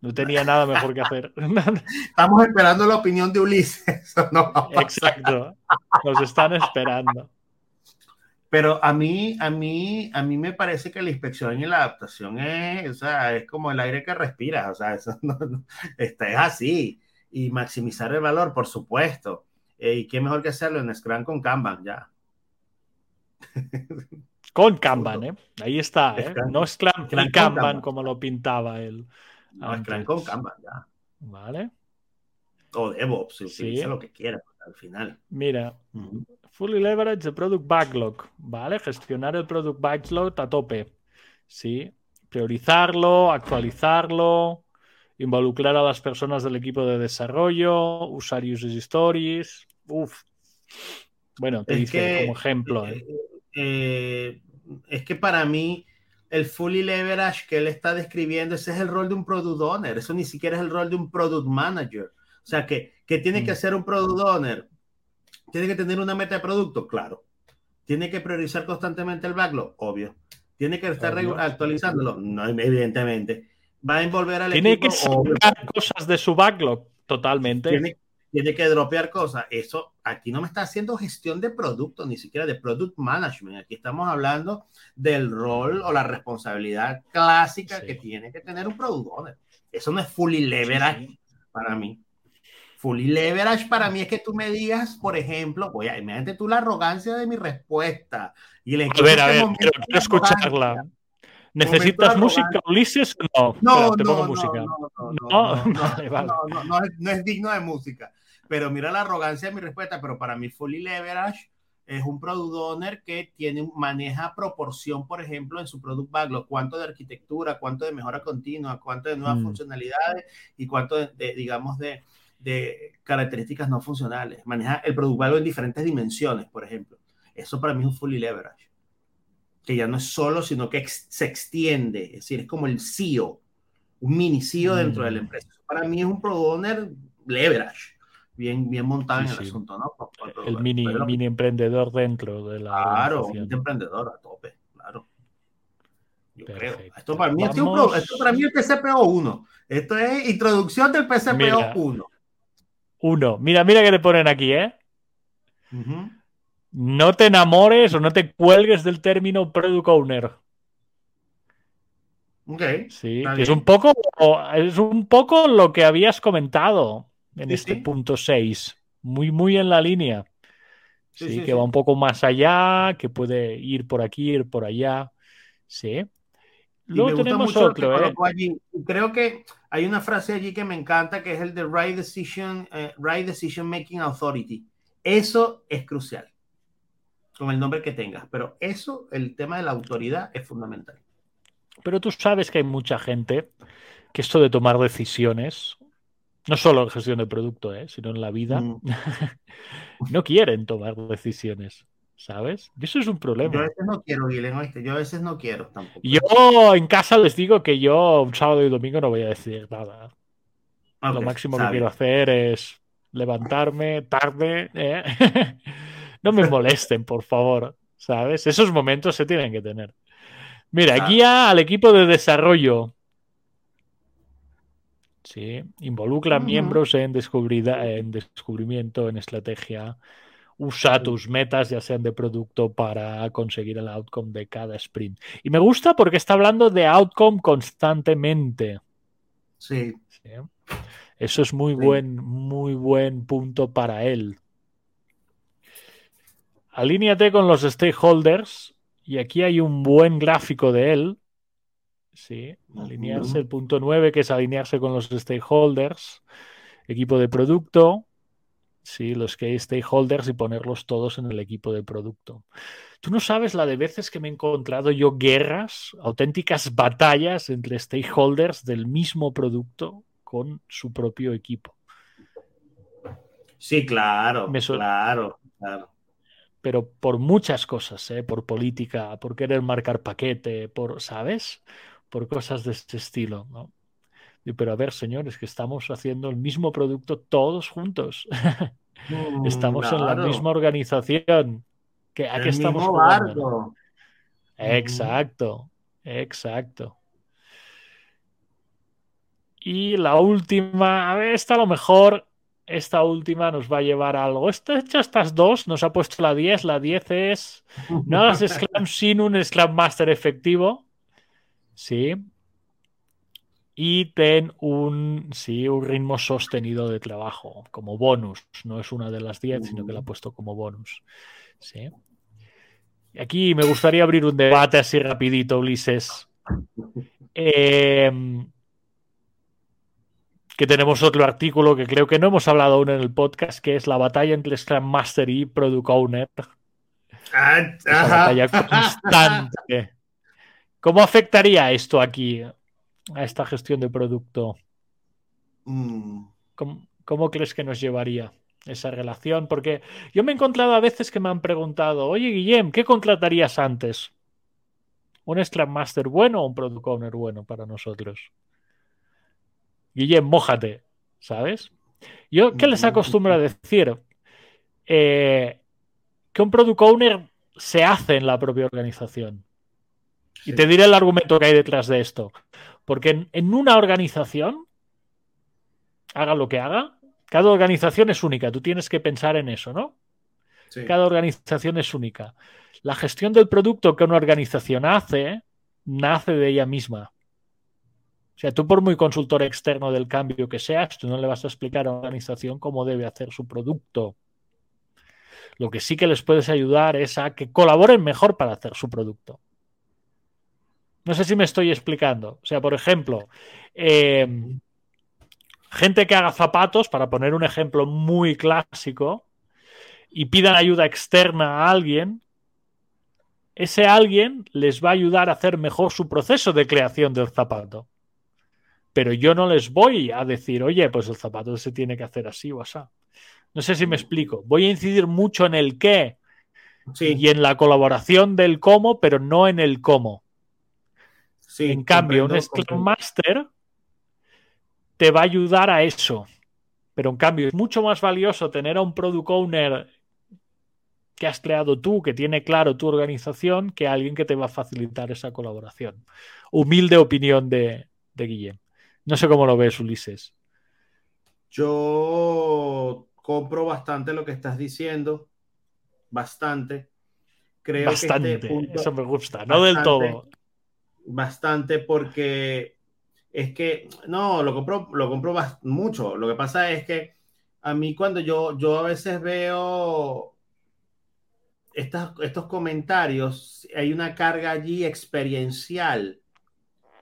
No tenía nada mejor que hacer. Estamos esperando la opinión de Ulises. Exacto. Nos están esperando. Pero a mí, a mí, a mí me parece que la inspección y la adaptación es, o sea, es como el aire que respiras, o sea, eso no, es así. Y maximizar el valor, por supuesto. Eh, y qué mejor que hacerlo en Scrum con Kanban, ya. Con Kanban, ¿eh? Ahí está, ¿eh? No Scrum, y Kanban, como lo pintaba él. No, Scrum con Kanban, ya. Vale. O DevOps, se utiliza lo que quiera al final. Mira, Fully leverage the product backlog, ¿vale? Gestionar el product backlog a tope, ¿sí? Priorizarlo, actualizarlo, involucrar a las personas del equipo de desarrollo, usar user stories, uf. Bueno, te dice como ejemplo. ¿eh? Eh, es que para mí el fully leverage que él está describiendo, ese es el rol de un product owner, eso ni siquiera es el rol de un product manager. O sea, que, que tiene que mm. hacer un product owner ¿Tiene que tener una meta de producto? Claro. ¿Tiene que priorizar constantemente el backlog? Obvio. ¿Tiene que estar actualizándolo? No, evidentemente. ¿Va a envolver al ¿Tiene que sacar cosas de su backlog? Totalmente. ¿Tiene, que dropear cosas. Eso aquí no me está haciendo gestión de producto, ni siquiera de product management. Aquí estamos hablando del rol o la responsabilidad clásica que tiene que tener un product owner. Eso no es fully leverage para mí. Fully leverage para mí es que tú me digas, por ejemplo, voy a, imagínate tú la arrogancia de mi respuesta. Y a ver, a ver, quiero, escucharla. ¿Necesitas música, Ulises? No, no, no, no, música. no, no, no, es digno de música. Pero mira la arrogancia de mi respuesta, pero para mí Fully Leverage es un product owner que tiene, maneja proporción, por ejemplo, en su product backlog, cuánto de arquitectura, cuánto de mejora continua, cuánto de nuevas mm. funcionalidades y cuánto de digamos, de, de características no funcionales. Maneja el producto en diferentes dimensiones, por ejemplo. Eso para mí es un fully leverage. Que ya no es solo, sino que se extiende. Es decir, es como el CEO, un mini CEO dentro de la mm. empresa. Para mí es un product owner leverage. Bien, bien montado en el asunto, ¿no? el mini, mini emprendedor dentro de la. Claro, un emprendedor a tope, claro. Yo creo. Esto para, mí es un, esto para mí es el PCPO 1. Esto es introducción del PCPO 1. Uno. Mira, mira que le ponen aquí, ¿eh? No te enamores o no te cuelgues del término product owner. Ok. Sí, es un poco es un poco lo que habías comentado en este punto 6. Muy, muy en la línea. Sí, que va un poco más allá, que puede ir por aquí, ir por allá. Sí. Luego tenemos otro, ¿eh? Creo que hay una frase allí que me encanta, que es el de Right Decision, eh, right Decision Making Authority. Eso es crucial, con el nombre que tengas, pero eso, el tema de la autoridad, es fundamental. Pero tú sabes que hay mucha gente que esto de tomar decisiones, no solo en gestión de producto, ¿eh? sino en la vida, mm. no quieren tomar decisiones. ¿Sabes? eso es un problema. Yo a veces no quiero, Guilén, Yo a veces no quiero tampoco. Yo en casa les digo que yo un sábado y domingo no voy a decir nada. Lo máximo que quiero hacer es levantarme tarde. ¿eh? no me molesten, por favor, ¿sabes? Esos momentos se tienen que tener. Mira, guía al equipo de desarrollo. Sí, involucra miembros en, en descubrimiento, en estrategia. Usa tus metas, ya sean de producto, para conseguir el outcome de cada sprint. Y me gusta porque está hablando de outcome constantemente. Sí. Eso es muy buen, muy buen punto para él. Alíñate con los stakeholders. Y aquí hay un buen gráfico de él Sí, alinearse, el punto 9, que es alinearse con los stakeholders, equipo de producto, sí, los que hay stakeholders y ponerlos todos en el equipo de producto. Tú no sabes la de veces que me he encontrado yo guerras, auténticas batallas entre stakeholders del mismo producto con su propio equipo. Sí, claro, claro, claro pero por muchas cosas, ¿eh? por política, por querer marcar paquete, por, ¿sabes? por cosas de este estilo, ¿no? Pero a ver, señores, que estamos haciendo el mismo producto todos juntos. Mm, estamos en la misma organización. Que, ¿A qué estamos jugando? Exacto, exacto. Y la última, a ver, esta a lo mejor, esta última nos va a llevar a algo. Esta, hecha estas dos, nos ha puesto la 10. La 10 es, no hagas Scrum sin un Scrum Master efectivo. ¿sí? Y ten un, sí, un ritmo sostenido de trabajo como bonus. No es una de las 10, sino que la ha puesto como bonus. ¿sí? Y aquí me gustaría abrir un debate así rapidito, Ulises. Em, que tenemos otro artículo que creo que no hemos hablado aún en el podcast, que es la batalla entre Scrum Master y Product Owner. Ah, batalla constante. ¿Cómo afectaría esto aquí a esta gestión de producto? Mm. ¿Cómo, crees que nos llevaría esa relación? Porque yo me he encontrado a veces que me han preguntado, oye Guillem, ¿qué contratarías antes? ¿Un Scrum Master bueno o un Product Owner bueno para nosotros? Guillem, mójate, ¿sabes? Yo, ¿qué les acostumbro a decir? Eh, que un Product Owner se hace en la propia organización. Y te diré el argumento que hay detrás de esto. Porque en, una organización, haga lo que haga, cada organización es única. Tú tienes que pensar en eso, ¿no? Cada organización es única. La gestión del producto que una organización hace nace de ella misma. O sea, tú por muy consultor externo del cambio que seas, tú no le vas a explicar a una organización cómo debe hacer su producto. Lo que sí que les puedes ayudar es a que colaboren mejor para hacer su producto. No sé si me estoy explicando. O sea, por ejemplo, em, gente que haga zapatos, para poner un ejemplo muy clásico, y pidan ayuda externa a alguien, ese alguien les va a ayudar a hacer mejor su proceso de creación del zapato. Pero yo no les voy a decir, oye, pues el zapato se tiene que hacer así o así. No sé si me explico. Voy a incidir mucho en el qué y en la colaboración del cómo, pero no en el cómo en cambio, un Scrum Master te va a ayudar a eso. Pero en cambio, es mucho más valioso tener a un Product Owner que has creado tú, que tiene claro tu organización, que alguien que te va a facilitar esa colaboración. Humilde opinión de, de Guillem. No sé cómo lo ves, Ulises. Yo compro bastante lo que estás diciendo. Bastante. Creo bastante. que este Eso me gusta. No del todo bastante porque es que, no, lo compro, lo compro mucho. Lo que pasa es que a mí cuando yo, yo a veces veo estos comentarios, hay una carga allí experiencial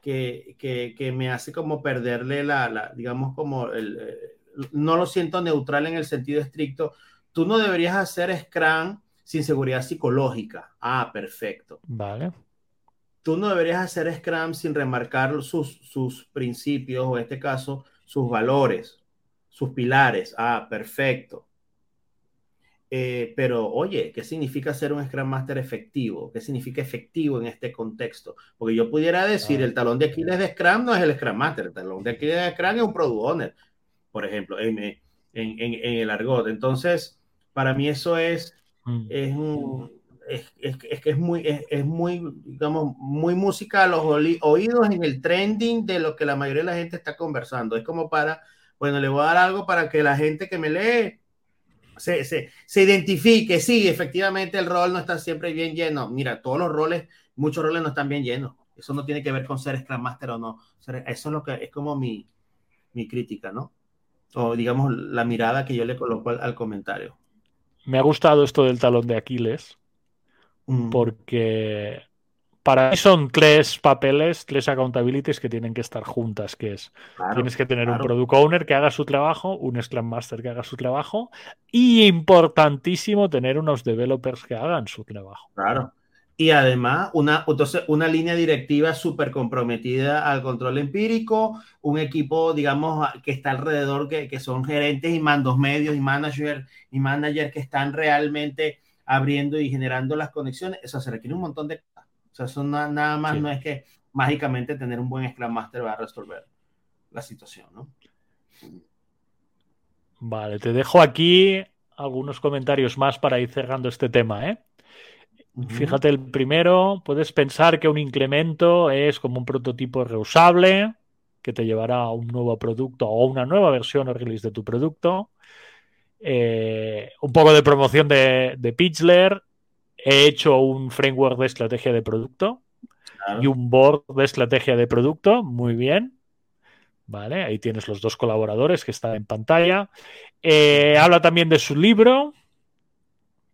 que, que, me hace como perderle la, digamos, como el, eh, no lo siento neutral en el sentido estricto. Tú no deberías hacer Scrum sin seguridad psicológica. Ah, perfecto. Vale tú no deberías hacer Scrum sin remarcar sus, sus principios o en este caso sus valores, sus pilares. Ah, perfecto. Eh, pero oye, ¿qué significa ser un Scrum Master efectivo? ¿Qué significa efectivo en este contexto? Porque yo pudiera decir, el talón de Aquiles de Scrum no es el Scrum Master, el talón de Aquiles de Scrum es un Product Owner, por ejemplo, en, en, en, el argot. Entonces, para mí eso es, mm. es un, es, que es muy, es, muy, digamos, muy música a los oídos en el trending de lo que la mayoría de la gente está conversando. Es como para, bueno, le voy a dar algo para que la gente que me lee se, se, se identifique. Sí, efectivamente el rol no está siempre bien lleno. Mira, todos los roles, muchos roles no están bien llenos. Eso no tiene que ver con ser Scrum Master o no. Eso es lo que es como mi, mi crítica, ¿no? O digamos la mirada que yo le coloco al comentario. Me ha gustado esto del talón de Aquiles Mm. porque para mí son tres papeles, tres accountabilities que tienen que estar juntas, que es, tienes que tener un product owner que haga su trabajo, un Scrum Master que haga su trabajo y importantísimo tener unos developers que hagan su trabajo. Claro. Y además, una, entonces, una línea directiva súper comprometida al control empírico, un equipo, digamos, que está alrededor, que, que son gerentes y mandos medios y managers y managers que están realmente abriendo y generando las conexiones, eso se requiere un montón de cosas. O sea, eso nada más no es que mágicamente tener un buen Scrum Master va a resolver la situación, ¿no? Vale, te dejo aquí algunos comentarios más para ir cerrando este tema, ¿eh? Fíjate, el primero, puedes pensar que un incremento es como un prototipo reusable que te llevará a un nuevo producto o una nueva versión o release de tu producto. Eh, un poco de promoción de, de, Pitchler. He hecho un framework de estrategia de producto y un board de estrategia de producto. Muy bien. Vale, ahí tienes los dos colaboradores que están en pantalla. Eh, habla también de su libro.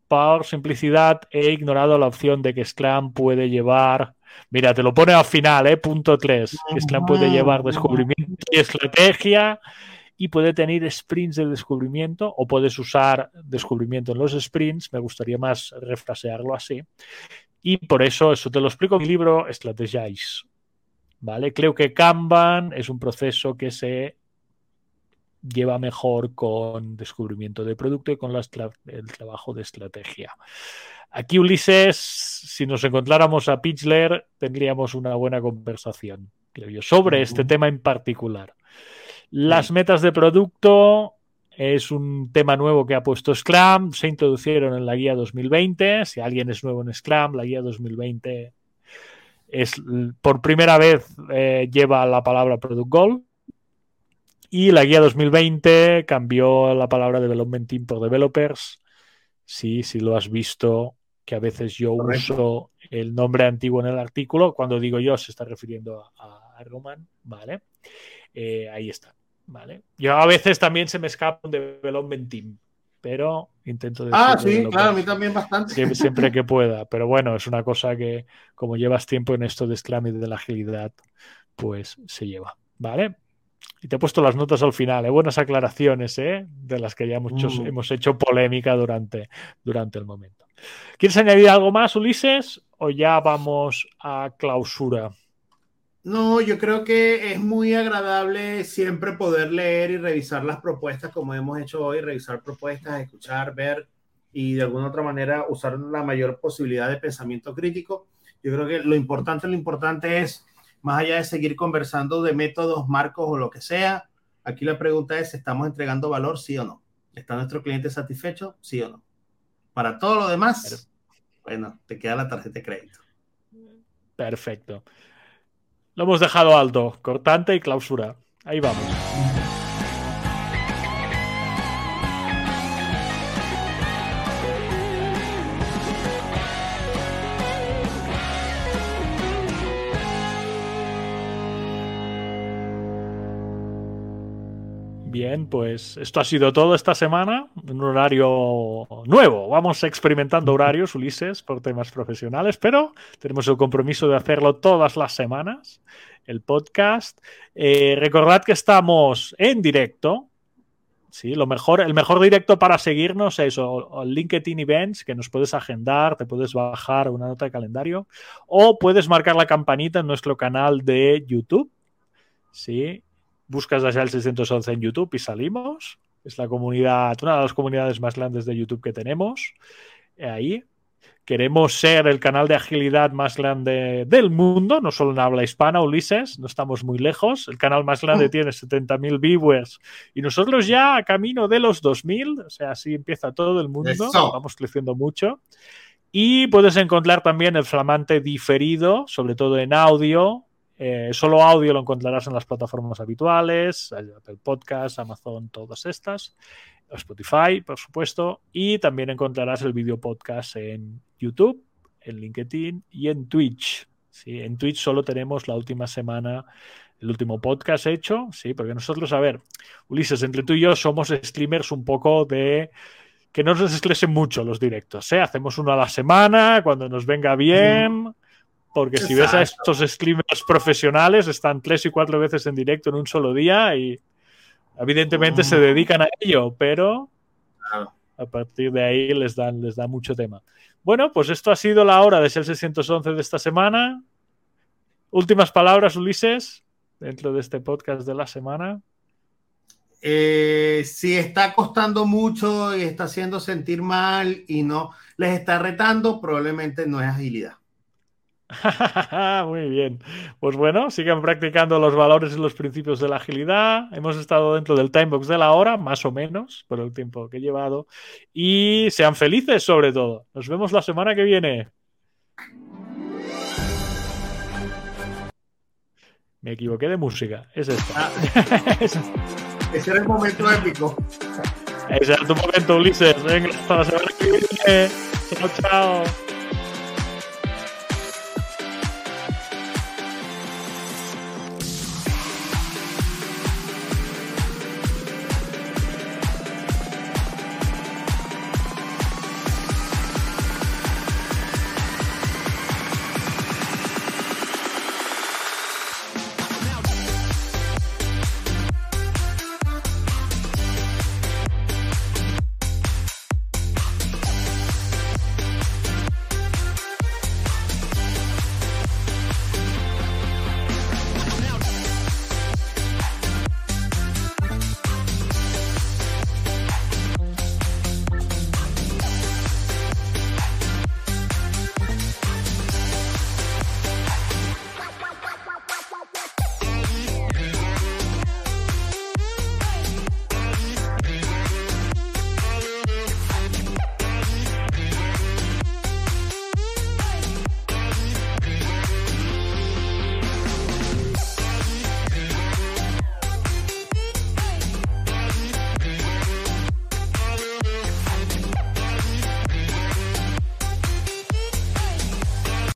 Por simplicidad, he ignorado la opción de que Scrum puede llevar. Mira, te lo pone al final, ¿eh? Punto 3. Que Scrum puede llevar descubrimiento y estrategia y puede tener sprints de descubrimiento o puedes usar descubrimiento en los sprints, me gustaría más refrasearlo así. Y por eso, eso te lo explico en mi libro Strategize. ¿Vale? Creo que Kanban es un proceso que se lleva mejor con descubrimiento de producto y con el trabajo de estrategia. Aquí, Ulises, si nos encontráramos a Pitchler, tendríamos una buena conversación, creo yo, sobre este tema en particular. Las metas de producto es un tema nuevo que ha puesto Scrum, se introducieron en la guía 2020. Si alguien es nuevo en Scrum, la guía 2020 es por primera vez eh, lleva la palabra Product Goal. Y la guía 2020 cambió la palabra Development Team por Developers. Sí, si lo has visto, que a veces yo uso el nombre antiguo en el artículo. Cuando digo yo, se está refiriendo a, a Roman. Vale. Eh, ahí está. ¿Vale? Yo a veces también se me escapa un development team, pero intento decir. Ah, sí, claro, a mí también bastante. Siempre, que pueda, pero bueno, es una cosa que como llevas tiempo en esto de Scrum y de la agilidad, pues se lleva, ¿vale? Y te he puesto las notas al final, ¿eh? buenas aclaraciones, ¿eh? de las que ya muchos mm. hemos hecho polémica durante, durante el momento. ¿Quieres añadir algo más, Ulises? ¿O ya vamos a clausura? No, yo creo que es muy agradable siempre poder leer y revisar las propuestas como hemos hecho hoy, revisar propuestas, escuchar, ver y de alguna otra manera usar la mayor posibilidad de pensamiento crítico. Yo creo que lo importante, lo importante es, más allá de seguir conversando de métodos, marcos o lo que sea, aquí la pregunta es, ¿estamos entregando valor, sí o no? ¿Está nuestro cliente satisfecho, sí o no? Para todo lo demás, bueno, te queda la tarjeta de crédito. Perfecto. Lo hemos dejado alto, cortante y clausura. Ahí vamos. Bien, pues esto ha sido todo esta semana, un horario nuevo. Vamos experimentando horarios, Ulises, por temas profesionales, pero tenemos el compromiso de hacerlo todas las semanas, el podcast. Eh, recordad que estamos en directo. Sí, lo mejor, el mejor directo para seguirnos es o, LinkedIn Events, que nos puedes agendar, te puedes bajar una nota de calendario, o puedes marcar la campanita en nuestro canal de YouTube. Sí, buscas allá el 611 en YouTube y salimos. Es la comunidad, una de las comunidades más grandes de YouTube que tenemos. Ahí. Queremos ser el canal de agilidad más grande del mundo, no solo en habla hispana, Ulises, no estamos muy lejos. El canal más grande tiene 70.000 viewers y nosotros ya a camino de los 2.000, o sea, así empieza todo el mundo, vamos creciendo mucho. Y puedes encontrar también el flamante diferido, sobre todo en audio. Eh, solo audio lo encontrarás en las plataformas habituales, Apple Podcast, Amazon, todas estas. Spotify, por supuesto. Y también encontrarás el video podcast en YouTube, en LinkedIn y en Twitch. ¿sí? En Twitch solo tenemos la última semana el último podcast hecho, sí, porque nosotros, a ver, Ulises, entre tú y yo somos streamers un poco de que no nos estresen mucho los directos, ¿eh? Hacemos uno a la semana, cuando nos venga bien, porque si ves a estos streamers profesionales, están tres y cuatro veces en directo en un solo día y evidentemente se dedican a ello, pero a partir de ahí les dan, les da mucho tema. Bueno, pues esto ha sido la hora de ser 611 de esta semana. Últimas palabras, Ulises dentro de este podcast de la semana? Eh, si está costando mucho y está haciendo sentir mal y no les está retando, probablemente no es agilidad. Muy bien. Pues bueno, sigan practicando los valores y los principios de la agilidad. Hemos estado dentro del timebox de la hora, más o menos, por el tiempo que he llevado. Y sean felices sobre todo. Nos vemos la semana que viene. Me equivoqué de música. Es esta. Ah. ese era el momento épico. Ese era tu momento, Ulises. Venga, hasta la semana que viene. Chao, chao.